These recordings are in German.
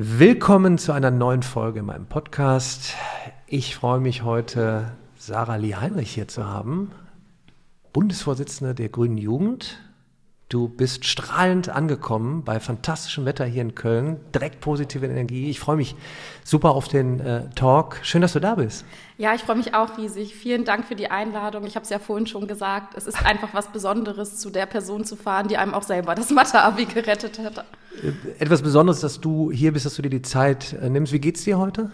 Willkommen zu einer neuen Folge in meinem Podcast. Ich freue mich heute, Sarah Lee Heinrich hier zu haben, Bundesvorsitzende der Grünen Jugend. Du bist strahlend angekommen bei fantastischem Wetter hier in Köln, direkt positive Energie. Ich freue mich super auf den äh, Talk. Schön, dass du da bist. Ja, ich freue mich auch riesig. Vielen Dank für die Einladung. Ich habe es ja vorhin schon gesagt. Es ist einfach was Besonderes, zu der Person zu fahren, die einem auch selber das Mathe-Abi gerettet hat. Äh, etwas Besonderes, dass du hier bist, dass du dir die Zeit äh, nimmst. Wie geht's dir heute?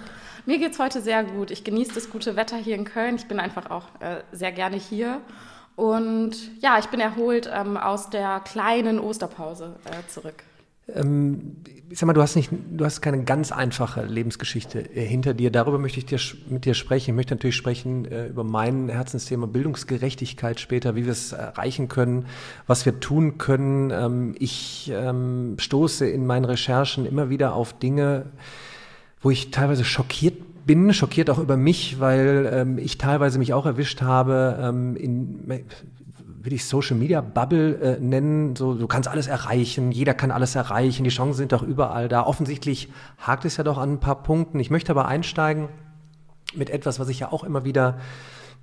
Mir geht's heute sehr gut. Ich genieße das gute Wetter hier in Köln. Ich bin einfach auch äh, sehr gerne hier. Und ja, ich bin erholt ähm, aus der kleinen Osterpause äh, zurück. Ähm, ich sag mal, du hast nicht, du hast keine ganz einfache Lebensgeschichte äh, hinter dir. Darüber möchte ich dir, mit dir sprechen. Ich möchte natürlich sprechen äh, über mein Herzensthema Bildungsgerechtigkeit später, wie wir es erreichen können, was wir tun können. Ähm, ich ähm, stoße in meinen Recherchen immer wieder auf Dinge, wo ich teilweise schockiert bin, schockiert auch über mich, weil ähm, ich teilweise mich auch erwischt habe, ähm, in, will ich Social Media Bubble äh, nennen. So, du kannst alles erreichen, jeder kann alles erreichen, die Chancen sind doch überall da. Offensichtlich hakt es ja doch an ein paar Punkten. Ich möchte aber einsteigen mit etwas, was ich ja auch immer wieder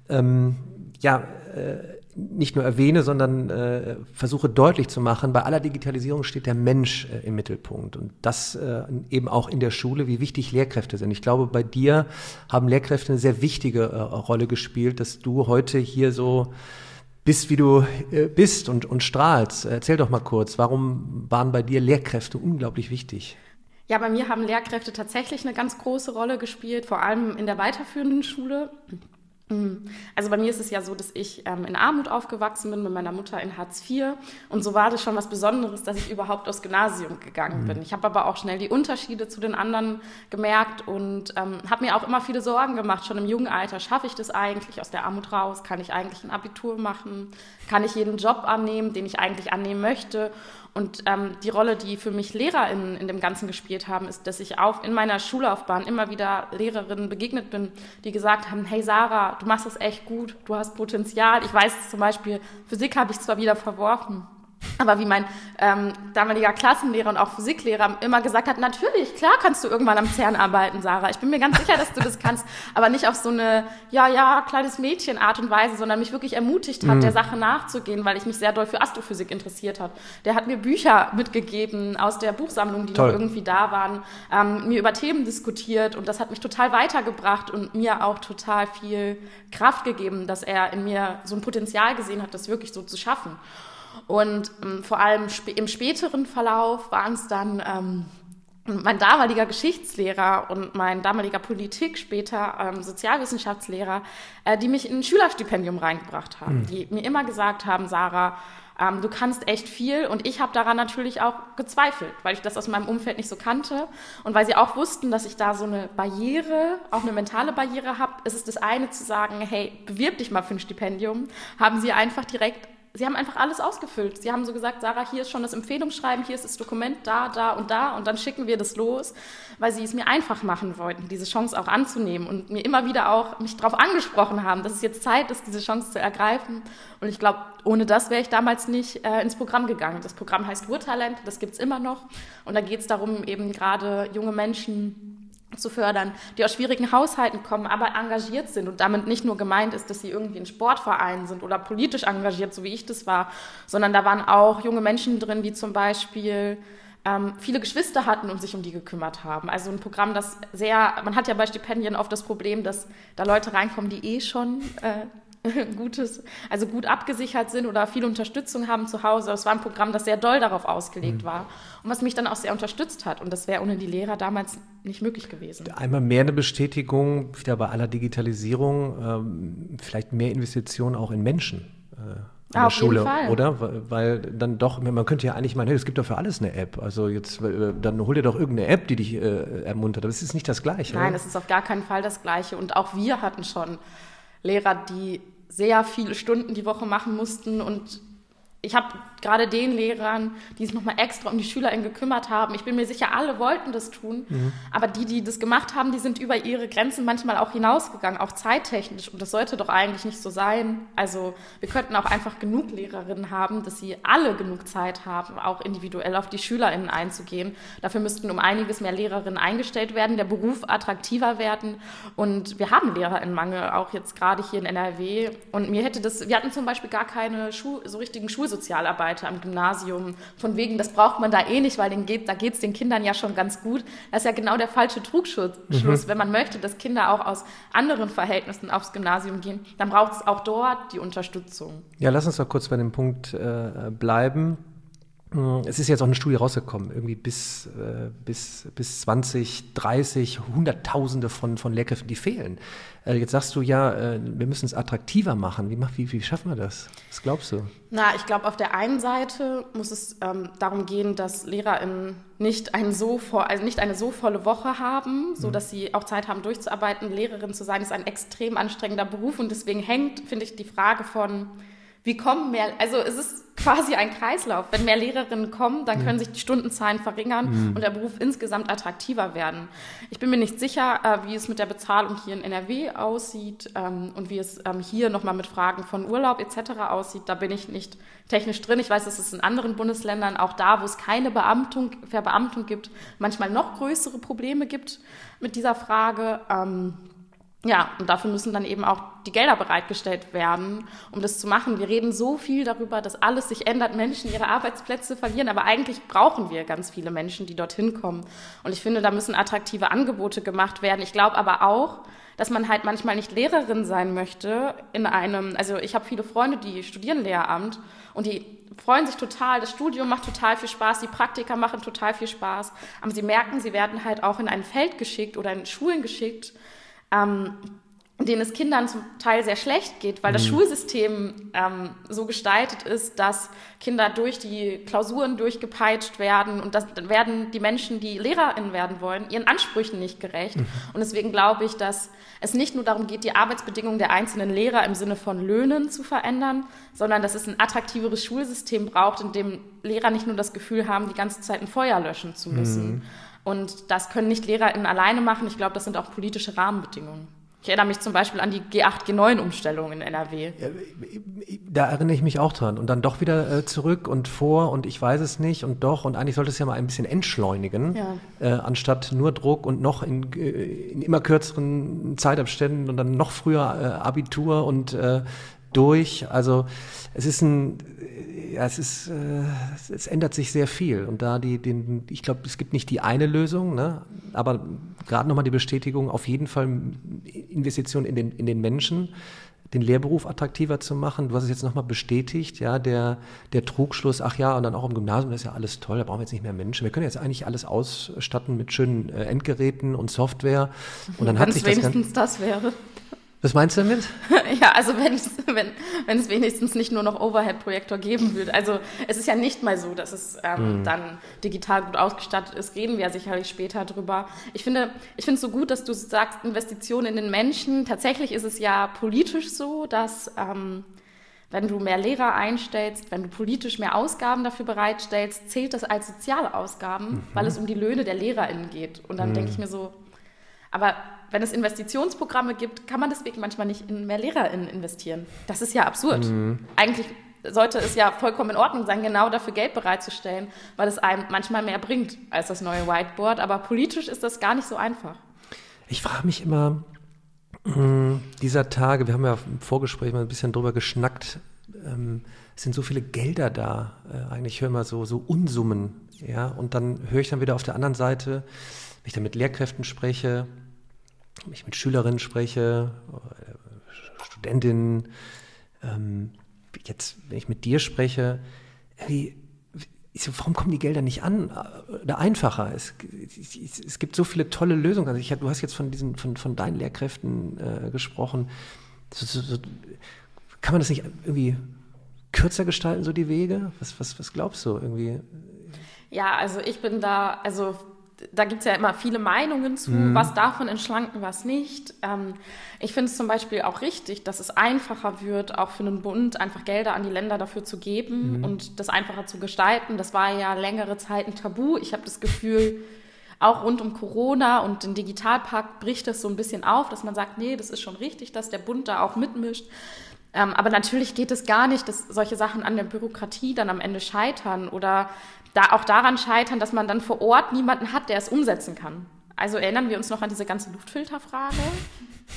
ähm, ja, äh, nicht nur erwähne, sondern äh, versuche deutlich zu machen, bei aller Digitalisierung steht der Mensch äh, im Mittelpunkt und das äh, eben auch in der Schule, wie wichtig Lehrkräfte sind. Ich glaube, bei dir haben Lehrkräfte eine sehr wichtige äh, Rolle gespielt, dass du heute hier so bist, wie du äh, bist und, und strahlst. Erzähl doch mal kurz, warum waren bei dir Lehrkräfte unglaublich wichtig? Ja, bei mir haben Lehrkräfte tatsächlich eine ganz große Rolle gespielt, vor allem in der weiterführenden Schule. Mhm. Also bei mir ist es ja so, dass ich ähm, in Armut aufgewachsen bin mit meiner Mutter in Hartz IV und so war das schon was Besonderes, dass ich überhaupt aufs Gymnasium gegangen mhm. bin. Ich habe aber auch schnell die Unterschiede zu den anderen gemerkt und ähm, habe mir auch immer viele Sorgen gemacht, schon im jungen Alter. Schaffe ich das eigentlich aus der Armut raus? Kann ich eigentlich ein Abitur machen? Kann ich jeden Job annehmen, den ich eigentlich annehmen möchte? Und ähm, die Rolle, die für mich Lehrer in, in dem Ganzen gespielt haben, ist, dass ich auch in meiner Schullaufbahn immer wieder Lehrerinnen begegnet bin, die gesagt haben, hey Sarah, du machst das echt gut, du hast Potenzial. Ich weiß zum Beispiel, Physik habe ich zwar wieder verworfen, aber wie mein ähm, damaliger Klassenlehrer und auch Physiklehrer immer gesagt hat, natürlich, klar kannst du irgendwann am CERN arbeiten, Sarah. Ich bin mir ganz sicher, dass du das kannst, aber nicht auf so eine, ja, ja, kleines Mädchen Art und Weise, sondern mich wirklich ermutigt hat, mhm. der Sache nachzugehen, weil ich mich sehr doll für Astrophysik interessiert hat. Der hat mir Bücher mitgegeben aus der Buchsammlung, die Toll. noch irgendwie da waren, ähm, mir über Themen diskutiert und das hat mich total weitergebracht und mir auch total viel Kraft gegeben, dass er in mir so ein Potenzial gesehen hat, das wirklich so zu schaffen. Und ähm, vor allem sp im späteren Verlauf waren es dann ähm, mein damaliger Geschichtslehrer und mein damaliger Politik, später ähm, Sozialwissenschaftslehrer, äh, die mich in ein Schülerstipendium reingebracht haben, mhm. die mir immer gesagt haben, Sarah, ähm, du kannst echt viel. Und ich habe daran natürlich auch gezweifelt, weil ich das aus meinem Umfeld nicht so kannte und weil sie auch wussten, dass ich da so eine Barriere, auch eine mentale Barriere habe. Es ist das eine zu sagen, hey, bewirb dich mal für ein Stipendium, haben sie einfach direkt sie haben einfach alles ausgefüllt. Sie haben so gesagt, Sarah, hier ist schon das Empfehlungsschreiben, hier ist das Dokument, da, da und da und dann schicken wir das los, weil sie es mir einfach machen wollten, diese Chance auch anzunehmen und mir immer wieder auch mich darauf angesprochen haben, dass es jetzt Zeit ist, diese Chance zu ergreifen. Und ich glaube, ohne das wäre ich damals nicht äh, ins Programm gegangen. Das Programm heißt Urtalent, das gibt es immer noch und da geht es darum, eben gerade junge Menschen zu fördern, die aus schwierigen Haushalten kommen, aber engagiert sind und damit nicht nur gemeint ist, dass sie irgendwie in Sportvereinen sind oder politisch engagiert, so wie ich das war, sondern da waren auch junge Menschen drin, die zum Beispiel ähm, viele Geschwister hatten und sich um die gekümmert haben. Also ein Programm, das sehr, man hat ja bei Stipendien oft das Problem, dass da Leute reinkommen, die eh schon äh, gutes, also gut abgesichert sind oder viel Unterstützung haben zu Hause. Es war ein Programm, das sehr doll darauf ausgelegt mhm. war und was mich dann auch sehr unterstützt hat. Und das wäre ohne die Lehrer damals nicht möglich gewesen. Einmal mehr eine Bestätigung, wieder bei aller Digitalisierung, ähm, vielleicht mehr Investitionen auch in Menschen. Äh, an ah, der Schule, oder? Weil dann doch, man könnte ja eigentlich meinen, hey, es gibt doch für alles eine App. Also jetzt, äh, dann hol dir doch irgendeine App, die dich äh, ermuntert. Aber es ist nicht das Gleiche. Nein, es ist auf gar keinen Fall das Gleiche. Und auch wir hatten schon Lehrer, die sehr viele Stunden die Woche machen mussten und ich habe gerade den Lehrern, die sich nochmal extra um die SchülerInnen gekümmert haben, ich bin mir sicher, alle wollten das tun, mhm. aber die, die das gemacht haben, die sind über ihre Grenzen manchmal auch hinausgegangen, auch zeittechnisch. Und das sollte doch eigentlich nicht so sein. Also wir könnten auch einfach genug Lehrerinnen haben, dass sie alle genug Zeit haben, auch individuell auf die SchülerInnen einzugehen. Dafür müssten um einiges mehr Lehrerinnen eingestellt werden, der Beruf attraktiver werden. Und wir haben LehrerInnenmangel, auch jetzt gerade hier in NRW. Und mir hätte das, wir hatten zum Beispiel gar keine Schu so richtigen Schul Schulsozialarbeiter am Gymnasium, von wegen, das braucht man da eh nicht, weil den geht, da geht es den Kindern ja schon ganz gut. Das ist ja genau der falsche Trugschluss. Mhm. Wenn man möchte, dass Kinder auch aus anderen Verhältnissen aufs Gymnasium gehen, dann braucht es auch dort die Unterstützung. Ja, lass uns doch kurz bei dem Punkt äh, bleiben. Hm, es ist jetzt auch eine Studie rausgekommen, irgendwie bis, äh, bis, bis 20, 30, Hunderttausende von, von Lehrkräften, die fehlen. Äh, jetzt sagst du ja, äh, wir müssen es attraktiver machen. Wie, wie, wie schaffen wir das? Was glaubst du? Na, ich glaube, auf der einen Seite muss es ähm, darum gehen, dass LehrerInnen nicht, ein so voll, also nicht eine so volle Woche haben, sodass mhm. sie auch Zeit haben, durchzuarbeiten. Lehrerin zu sein ist ein extrem anstrengender Beruf und deswegen hängt, finde ich, die Frage von wie kommen mehr, also es ist quasi ein Kreislauf. Wenn mehr Lehrerinnen kommen, dann können sich die Stundenzahlen verringern mhm. und der Beruf insgesamt attraktiver werden. Ich bin mir nicht sicher, äh, wie es mit der Bezahlung hier in NRW aussieht ähm, und wie es ähm, hier nochmal mit Fragen von Urlaub etc. aussieht. Da bin ich nicht technisch drin. Ich weiß, dass es in anderen Bundesländern, auch da, wo es keine Beamtung, Verbeamtung gibt, manchmal noch größere Probleme gibt mit dieser Frage. Ja, und dafür müssen dann eben auch die Gelder bereitgestellt werden, um das zu machen. Wir reden so viel darüber, dass alles sich ändert, Menschen ihre Arbeitsplätze verlieren, aber eigentlich brauchen wir ganz viele Menschen, die dorthin kommen. Und ich finde, da müssen attraktive Angebote gemacht werden. Ich glaube aber auch, dass man halt manchmal nicht Lehrerin sein möchte in einem, also ich habe viele Freunde, die studieren Lehramt und die freuen sich total, das Studium macht total viel Spaß, die Praktika machen total viel Spaß, aber sie merken, sie werden halt auch in ein Feld geschickt oder in Schulen geschickt, ähm, denen es Kindern zum Teil sehr schlecht geht, weil das mhm. Schulsystem ähm, so gestaltet ist, dass Kinder durch die Klausuren durchgepeitscht werden und das werden die Menschen, die LehrerInnen werden wollen, ihren Ansprüchen nicht gerecht. Mhm. Und deswegen glaube ich, dass es nicht nur darum geht, die Arbeitsbedingungen der einzelnen Lehrer im Sinne von Löhnen zu verändern, sondern dass es ein attraktiveres Schulsystem braucht, in dem Lehrer nicht nur das Gefühl haben, die ganze Zeit ein Feuer löschen zu müssen. Mhm. Und das können nicht LehrerInnen alleine machen. Ich glaube, das sind auch politische Rahmenbedingungen. Ich erinnere mich zum Beispiel an die G8, G9-Umstellung in NRW. Ja, da erinnere ich mich auch dran. Und dann doch wieder äh, zurück und vor und ich weiß es nicht und doch. Und eigentlich sollte es ja mal ein bisschen entschleunigen, ja. äh, anstatt nur Druck und noch in, äh, in, immer kürzeren Zeitabständen und dann noch früher äh, Abitur und äh, durch. Also es ist ein, ja, es ist, äh, es ändert sich sehr viel. Und da die, den, ich glaube, es gibt nicht die eine Lösung, ne? aber gerade nochmal die Bestätigung, auf jeden Fall Investition in den, in den Menschen, den Lehrberuf attraktiver zu machen. Du hast es jetzt nochmal bestätigt, ja, der, der Trugschluss, ach ja, und dann auch im Gymnasium, das ist ja alles toll, da brauchen wir jetzt nicht mehr Menschen. Wir können jetzt eigentlich alles ausstatten mit schönen äh, Endgeräten und Software. Und dann Wenn hat sich das wenigstens das wäre. Was meinst du damit? ja, also wenn es, wenn, wenn es wenigstens nicht nur noch Overhead-Projektor geben würde. Also es ist ja nicht mal so, dass es ähm, mhm. dann digital gut ausgestattet ist. Reden wir ja sicherlich später drüber. Ich finde ich finde es so gut, dass du sagst, Investitionen in den Menschen. Tatsächlich ist es ja politisch so, dass ähm, wenn du mehr Lehrer einstellst, wenn du politisch mehr Ausgaben dafür bereitstellst, zählt das als soziale Ausgaben, mhm. weil es um die Löhne der LehrerInnen geht. Und dann mhm. denke ich mir so, aber wenn es Investitionsprogramme gibt, kann man deswegen manchmal nicht in mehr LehrerInnen investieren. Das ist ja absurd. Mhm. Eigentlich sollte es ja vollkommen in Ordnung sein, genau dafür Geld bereitzustellen, weil es einem manchmal mehr bringt als das neue Whiteboard. Aber politisch ist das gar nicht so einfach. Ich frage mich immer, mh, dieser Tage, wir haben ja im Vorgespräch mal ein bisschen drüber geschnackt, ähm, es sind so viele Gelder da. Äh, eigentlich höre ich mal so, so Unsummen. Ja? Und dann höre ich dann wieder auf der anderen Seite, wenn ich dann mit Lehrkräften spreche, wenn ich mit Schülerinnen spreche, äh, Studentinnen, ähm, jetzt, wenn ich mit dir spreche, irgendwie, so, warum kommen die Gelder nicht an oder einfacher? Es, es, es gibt so viele tolle Lösungen. Also ich, du hast jetzt von diesen, von, von deinen Lehrkräften äh, gesprochen. So, so, kann man das nicht irgendwie kürzer gestalten, so die Wege? Was, was, was glaubst du irgendwie? Ja, also ich bin da, also da gibt es ja immer viele Meinungen zu, mhm. was man entschlanken, was nicht. Ähm, ich finde es zum Beispiel auch richtig, dass es einfacher wird, auch für einen Bund einfach Gelder an die Länder dafür zu geben mhm. und das einfacher zu gestalten. Das war ja längere Zeit ein Tabu. Ich habe das Gefühl, auch rund um Corona und den Digitalpakt bricht das so ein bisschen auf, dass man sagt, nee, das ist schon richtig, dass der Bund da auch mitmischt. Ähm, aber natürlich geht es gar nicht, dass solche Sachen an der Bürokratie dann am Ende scheitern oder da auch daran scheitern, dass man dann vor Ort niemanden hat, der es umsetzen kann. Also erinnern wir uns noch an diese ganze Luftfilterfrage,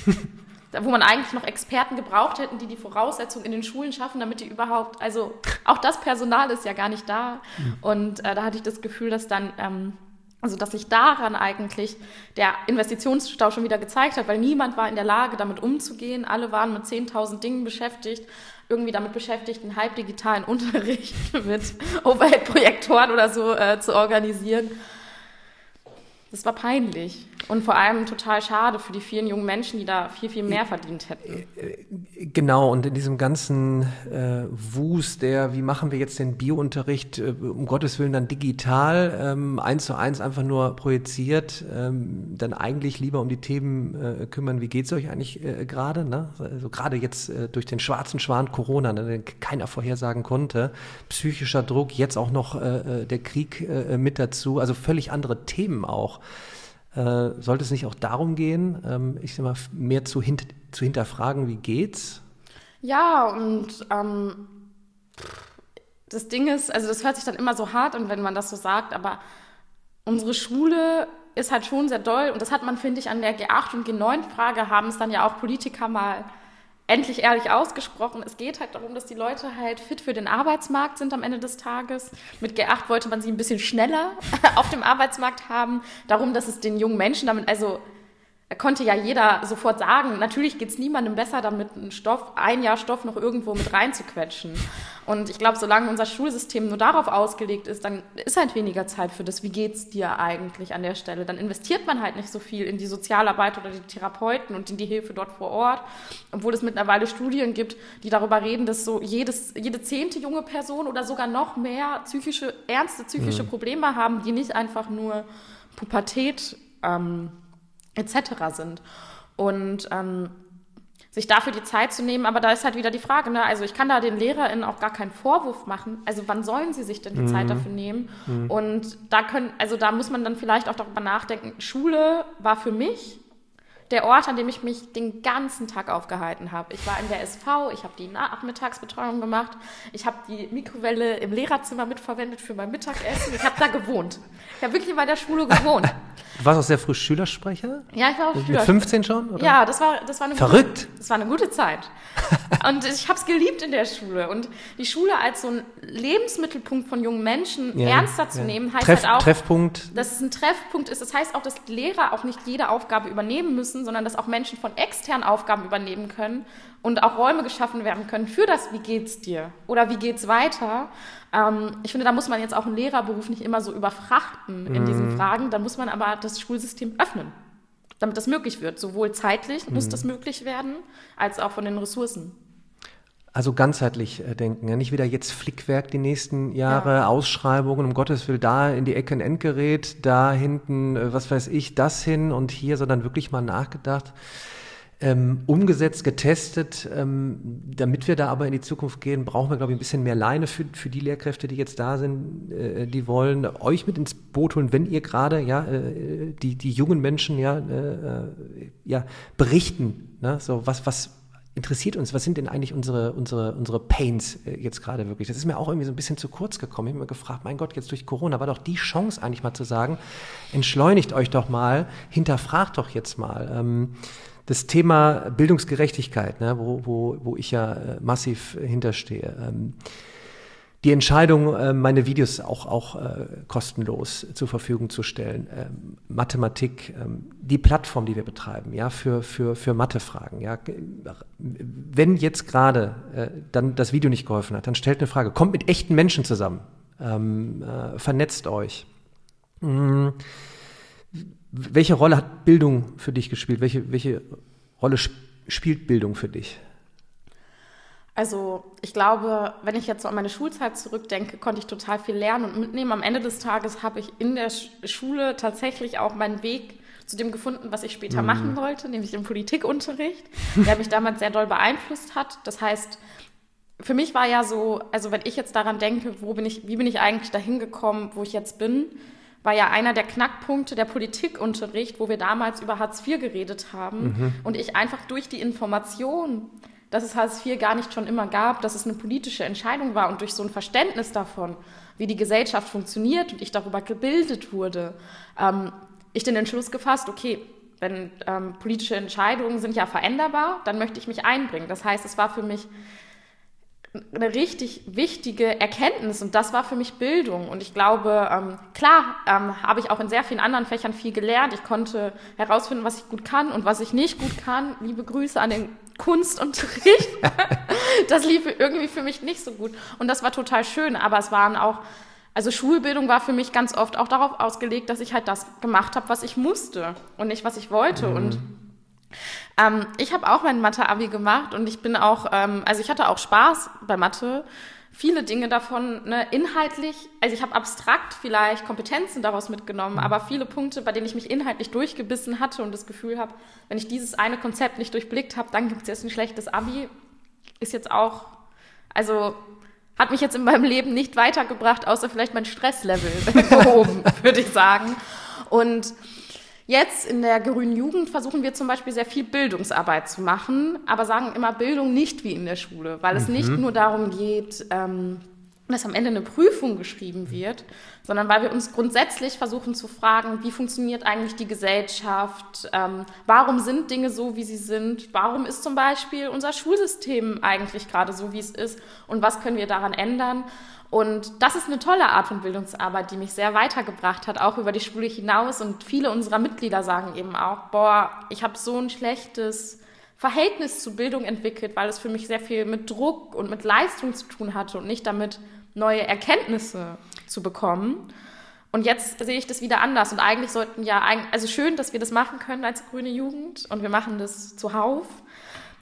wo man eigentlich noch Experten gebraucht hätten, die die Voraussetzungen in den Schulen schaffen, damit die überhaupt, also auch das Personal ist ja gar nicht da. Und äh, da hatte ich das Gefühl, dass dann ähm, also dass sich daran eigentlich der Investitionsstau schon wieder gezeigt hat, weil niemand war in der Lage, damit umzugehen. Alle waren mit 10.000 Dingen beschäftigt, irgendwie damit beschäftigt, einen halbdigitalen Unterricht mit Overhead-Projektoren oder so äh, zu organisieren. Das war peinlich und vor allem total schade für die vielen jungen Menschen, die da viel, viel mehr verdient hätten. Äh, genau, und in diesem ganzen äh, Wust der, wie machen wir jetzt den Biounterricht, äh, um Gottes Willen dann digital, ähm, eins zu eins einfach nur projiziert, ähm, dann eigentlich lieber um die Themen äh, kümmern, wie geht es euch eigentlich äh, gerade? Ne? Also gerade jetzt äh, durch den schwarzen Schwan Corona, ne, den keiner vorhersagen konnte, psychischer Druck, jetzt auch noch der Krieg mit dazu, also völlig andere Themen auch. Äh, sollte es nicht auch darum gehen, ähm, ich sag mal, mehr zu, hint zu hinterfragen, wie geht's? Ja, und ähm, das Ding ist, also das hört sich dann immer so hart an, wenn man das so sagt, aber unsere Schule ist halt schon sehr doll und das hat man, finde ich, an der G8 und G9-Frage haben es dann ja auch Politiker mal endlich ehrlich ausgesprochen. Es geht halt darum, dass die Leute halt fit für den Arbeitsmarkt sind am Ende des Tages. Mit G8 wollte man sie ein bisschen schneller auf dem Arbeitsmarkt haben. Darum, dass es den jungen Menschen damit, also konnte ja jeder sofort sagen, natürlich geht es niemandem besser, damit einen Stoff, ein Jahr Stoff noch irgendwo mit reinzuquetschen. Und ich glaube, solange unser Schulsystem nur darauf ausgelegt ist, dann ist halt weniger Zeit für das, wie geht's dir eigentlich an der Stelle. Dann investiert man halt nicht so viel in die Sozialarbeit oder die Therapeuten und in die Hilfe dort vor Ort, obwohl es mittlerweile Studien gibt, die darüber reden, dass so jedes, jede zehnte junge Person oder sogar noch mehr psychische, ernste psychische mhm. Probleme haben, die nicht einfach nur Pubertät ähm, etc. sind. Und ähm, sich dafür die Zeit zu nehmen, aber da ist halt wieder die Frage, ne? also ich kann da den LehrerInnen auch gar keinen Vorwurf machen, also wann sollen sie sich denn die mhm. Zeit dafür nehmen? Mhm. Und da können, also da muss man dann vielleicht auch darüber nachdenken, Schule war für mich der Ort, an dem ich mich den ganzen Tag aufgehalten habe. Ich war in der SV, ich habe die Nachmittagsbetreuung gemacht, ich habe die Mikrowelle im Lehrerzimmer mitverwendet für mein Mittagessen, ich habe da gewohnt. Ich habe wirklich bei der Schule gewohnt. Du warst auch sehr früh Schülersprecher? Ja, ich war auch Schülersprecher. Mit 15 schon? Oder? Ja, das war, das war eine Verrückt. Gute, das war eine gute Zeit. und ich habe es geliebt in der Schule. Und die Schule als so ein Lebensmittelpunkt von jungen Menschen ja, ernster zu ja. nehmen, heißt Treff, halt auch, Treffpunkt. dass es ein Treffpunkt ist. Das heißt auch, dass Lehrer auch nicht jede Aufgabe übernehmen müssen, sondern dass auch Menschen von externen Aufgaben übernehmen können und auch Räume geschaffen werden können für das, wie geht's dir oder wie geht's weiter. Ähm, ich finde, da muss man jetzt auch einen Lehrerberuf nicht immer so überfrachten in mhm. diesen Fragen. Da muss man aber das Schulsystem öffnen, damit das möglich wird. Sowohl zeitlich muss mhm. das möglich werden, als auch von den Ressourcen. Also ganzheitlich äh, denken, ja, nicht wieder jetzt Flickwerk die nächsten Jahre, ja. Ausschreibungen, um Gottes Willen, da in die Ecke ein Endgerät, da hinten, äh, was weiß ich, das hin und hier, sondern wirklich mal nachgedacht ähm, umgesetzt, getestet. Ähm, damit wir da aber in die Zukunft gehen, brauchen wir, glaube ich, ein bisschen mehr Leine für, für die Lehrkräfte, die jetzt da sind, äh, die wollen euch mit ins Boot holen, wenn ihr gerade ja, äh, die, die jungen Menschen ja, äh, ja berichten. Ne? So, was, was interessiert uns, was sind denn eigentlich unsere, unsere, unsere Pains äh, jetzt gerade wirklich? Das ist mir auch irgendwie so ein bisschen zu kurz gekommen. Ich habe mir gefragt, mein Gott, jetzt durch Corona war doch die Chance eigentlich mal zu sagen, entschleunigt euch doch mal, hinterfragt doch jetzt mal. Ähm, das Thema Bildungsgerechtigkeit, ne, wo, wo, wo ich ja äh, massiv hinterstehe. Die Entscheidung, äh, meine Videos auch, auch äh, kostenlos zur Verfügung zu stellen, ähm, Mathematik, ähm, die Plattform, die wir betreiben, ja, für, für, für Mathefragen, ja. Wenn jetzt gerade äh, dann das Video nicht geholfen hat, dann stellt eine Frage, kommt mit echten Menschen zusammen, ähm, äh, vernetzt euch. Mhm welche Rolle hat Bildung für dich gespielt? Welche, welche Rolle spielt Bildung für dich? Also ich glaube, wenn ich jetzt so an meine Schulzeit zurückdenke, konnte ich total viel lernen und mitnehmen. Am Ende des Tages habe ich in der Schule tatsächlich auch meinen Weg zu dem gefunden, was ich später mhm. machen wollte, nämlich im Politikunterricht, der mich damals sehr doll beeinflusst hat. Das heißt, für mich war ja so, also wenn ich jetzt daran denke, wo bin ich, wie bin ich eigentlich dahin gekommen, wo ich jetzt bin, war ja einer der Knackpunkte der Politikunterricht, wo wir damals über Hartz IV geredet haben mhm. und ich einfach durch die Information, dass es Hartz IV gar nicht schon immer gab, dass es eine politische Entscheidung war und durch so ein Verständnis davon, wie die Gesellschaft funktioniert und ich darüber gebildet wurde, ähm, ich den Entschluss gefasst, okay, wenn ähm, politische Entscheidungen sind ja veränderbar, dann möchte ich mich einbringen. Das heißt, es war für mich eine richtig wichtige Erkenntnis und das war für mich Bildung. Und ich glaube, ähm, klar ähm, habe ich auch in sehr vielen anderen Fächern viel gelernt. Ich konnte herausfinden, was ich gut kann und was ich nicht gut kann. Liebe Grüße an den Kunstunterricht. das lief irgendwie für mich nicht so gut. Und das war total schön, aber es waren auch also Schulbildung war für mich ganz oft auch darauf ausgelegt, dass ich halt das gemacht habe, was ich musste und nicht, was ich wollte. Mhm. Und ähm, ich habe auch mein Mathe-Abi gemacht und ich bin auch, ähm, also ich hatte auch Spaß bei Mathe. Viele Dinge davon ne, inhaltlich, also ich habe abstrakt vielleicht Kompetenzen daraus mitgenommen, aber viele Punkte, bei denen ich mich inhaltlich durchgebissen hatte und das Gefühl habe, wenn ich dieses eine Konzept nicht durchblickt habe, dann gibt es jetzt ein schlechtes Abi, ist jetzt auch, also hat mich jetzt in meinem Leben nicht weitergebracht, außer vielleicht mein Stresslevel gehoben, würde ich sagen. Und jetzt in der grünen Jugend versuchen wir zum Beispiel sehr viel Bildungsarbeit zu machen, aber sagen immer Bildung nicht wie in der Schule, weil es mhm. nicht nur darum geht, ähm, dass am Ende eine Prüfung geschrieben wird, sondern weil wir uns grundsätzlich versuchen zu fragen, wie funktioniert eigentlich die Gesellschaft, ähm, warum sind Dinge so, wie sie sind, warum ist zum Beispiel unser Schulsystem eigentlich gerade so, wie es ist und was können wir daran ändern. Und das ist eine tolle Art von Bildungsarbeit, die mich sehr weitergebracht hat, auch über die Schule hinaus. Und viele unserer Mitglieder sagen eben auch, boah, ich habe so ein schlechtes Verhältnis zu Bildung entwickelt, weil es für mich sehr viel mit Druck und mit Leistung zu tun hatte und nicht damit, neue Erkenntnisse zu bekommen. Und jetzt sehe ich das wieder anders. Und eigentlich sollten ja, also schön, dass wir das machen können als grüne Jugend. Und wir machen das zuhauf.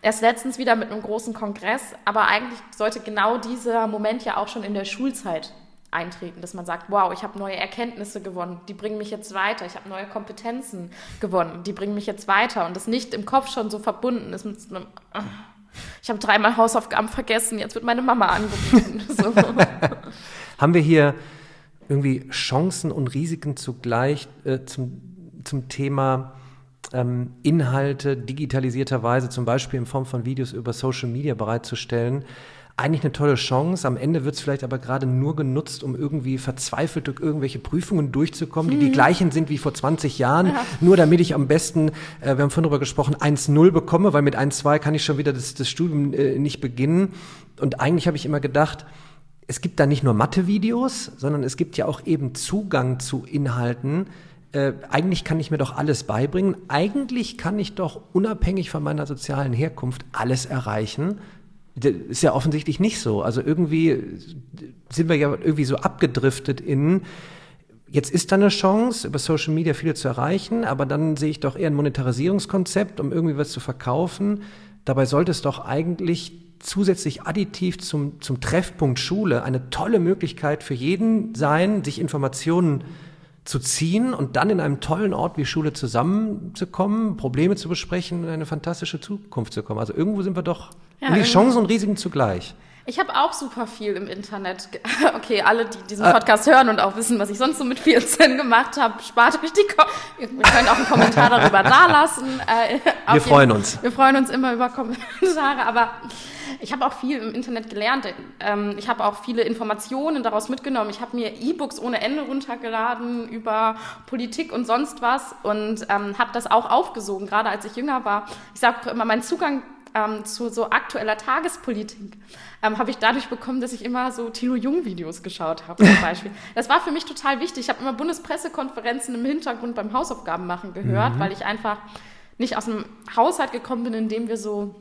Erst letztens wieder mit einem großen Kongress. Aber eigentlich sollte genau dieser Moment ja auch schon in der Schulzeit eintreten, dass man sagt, wow, ich habe neue Erkenntnisse gewonnen, die bringen mich jetzt weiter, ich habe neue Kompetenzen gewonnen, die bringen mich jetzt weiter und das nicht im Kopf schon so verbunden ist mit einem, ich habe dreimal Hausaufgaben vergessen, jetzt wird meine Mama angerufen. So. Haben wir hier irgendwie Chancen und Risiken zugleich äh, zum, zum Thema ähm, Inhalte digitalisierterweise, zum Beispiel in Form von Videos über Social Media bereitzustellen? Eigentlich eine tolle Chance. Am Ende wird es vielleicht aber gerade nur genutzt, um irgendwie verzweifelt durch irgendwelche Prüfungen durchzukommen, die hm. die gleichen sind wie vor 20 Jahren, ja. nur damit ich am besten, äh, wir haben vorhin darüber gesprochen, 1-0 bekomme, weil mit 1-2 kann ich schon wieder das, das Studium äh, nicht beginnen. Und eigentlich habe ich immer gedacht, es gibt da nicht nur Mathe-Videos, sondern es gibt ja auch eben Zugang zu Inhalten, äh, eigentlich kann ich mir doch alles beibringen. Eigentlich kann ich doch unabhängig von meiner sozialen Herkunft alles erreichen, das ist ja offensichtlich nicht so. Also irgendwie sind wir ja irgendwie so abgedriftet in, jetzt ist da eine Chance, über Social Media viele zu erreichen, aber dann sehe ich doch eher ein Monetarisierungskonzept, um irgendwie was zu verkaufen. Dabei sollte es doch eigentlich zusätzlich additiv zum, zum Treffpunkt Schule eine tolle Möglichkeit für jeden sein, sich Informationen zu ziehen und dann in einem tollen Ort wie Schule zusammenzukommen, Probleme zu besprechen und eine fantastische Zukunft zu kommen. Also irgendwo sind wir doch ja, und die Chancen und Risiken zugleich. Ich habe auch super viel im Internet. Okay, alle, die diesen. Podcast hören und auch wissen, was ich sonst so mit 14 gemacht habe, spart euch die. Ko wir können auch einen Kommentar darüber dalassen. Äh, wir freuen jeden, uns. Wir freuen uns immer über Kommentare, aber ich habe auch viel im Internet gelernt. Ähm, ich habe auch viele Informationen daraus mitgenommen. Ich habe mir E-Books ohne Ende runtergeladen über Politik und sonst was und ähm, habe das auch aufgesogen, gerade als ich jünger war. Ich sage immer, mein Zugang ähm, zu so aktueller Tagespolitik ähm, habe ich dadurch bekommen, dass ich immer so Thilo Jung-Videos geschaut habe zum Beispiel. das war für mich total wichtig. Ich habe immer Bundespressekonferenzen im Hintergrund beim Hausaufgaben machen gehört, mhm. weil ich einfach nicht aus einem Haushalt gekommen bin, in dem wir so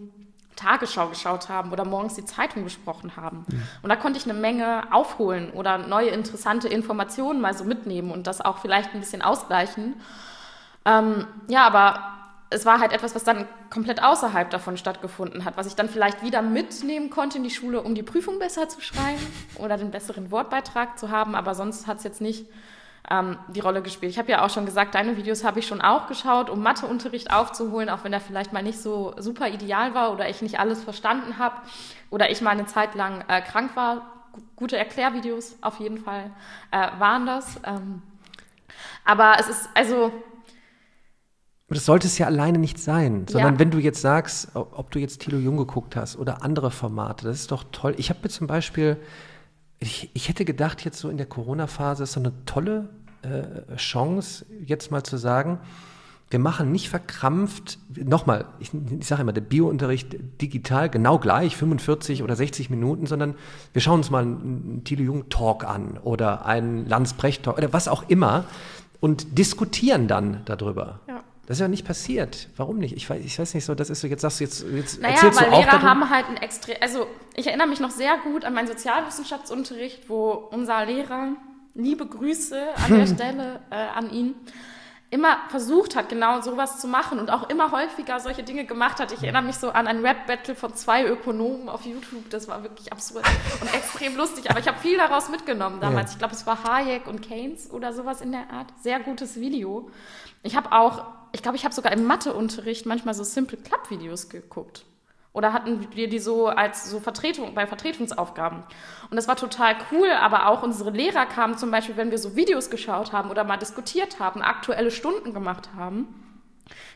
Tagesschau geschaut haben oder morgens die Zeitung besprochen haben. Mhm. Und da konnte ich eine Menge aufholen oder neue interessante Informationen mal so mitnehmen und das auch vielleicht ein bisschen ausgleichen. Ähm, ja, aber es war halt etwas, was dann komplett außerhalb davon stattgefunden hat, was ich dann vielleicht wieder mitnehmen konnte in die Schule, um die Prüfung besser zu schreiben oder den besseren Wortbeitrag zu haben. Aber sonst hat es jetzt nicht ähm, die Rolle gespielt. Ich habe ja auch schon gesagt, deine Videos habe ich schon auch geschaut, um Matheunterricht aufzuholen, auch wenn er vielleicht mal nicht so super ideal war oder ich nicht alles verstanden habe oder ich mal eine Zeit lang äh, krank war. Gute Erklärvideos auf jeden Fall äh, waren das. Ähm, aber es ist, also aber das sollte es ja alleine nicht sein, sondern ja. wenn du jetzt sagst, ob du jetzt Thilo Jung geguckt hast oder andere Formate, das ist doch toll. Ich habe mir zum Beispiel, ich, ich hätte gedacht, jetzt so in der Corona-Phase ist so eine tolle äh, Chance, jetzt mal zu sagen, wir machen nicht verkrampft, nochmal, ich, ich sage immer, der Biounterricht digital genau gleich, 45 oder 60 Minuten, sondern wir schauen uns mal einen Thilo Jung Talk an oder einen Lanz Brecht Talk oder was auch immer und diskutieren dann darüber. Ja. Das ist ja nicht passiert. Warum nicht? Ich weiß, ich weiß nicht so, das ist so, jetzt sagst du jetzt, jetzt naja, erzählst weil du auch Lehrer darum? haben halt ein extrem, also ich erinnere mich noch sehr gut an meinen Sozialwissenschaftsunterricht, wo unser Lehrer, liebe Grüße an der Stelle äh, an ihn, immer versucht hat, genau sowas zu machen und auch immer häufiger solche Dinge gemacht hat. Ich erinnere mich so an ein Rap-Battle von zwei Ökonomen auf YouTube. Das war wirklich absurd und extrem lustig. Aber ich habe viel daraus mitgenommen damals. Ja. Ich glaube, es war Hayek und Keynes oder sowas in der Art. Sehr gutes Video. Ich habe auch ich glaube, ich habe sogar im Matheunterricht manchmal so Simple Club Videos geguckt. Oder hatten wir die so als so Vertretung, bei Vertretungsaufgaben. Und das war total cool, aber auch unsere Lehrer kamen zum Beispiel, wenn wir so Videos geschaut haben oder mal diskutiert haben, aktuelle Stunden gemacht haben,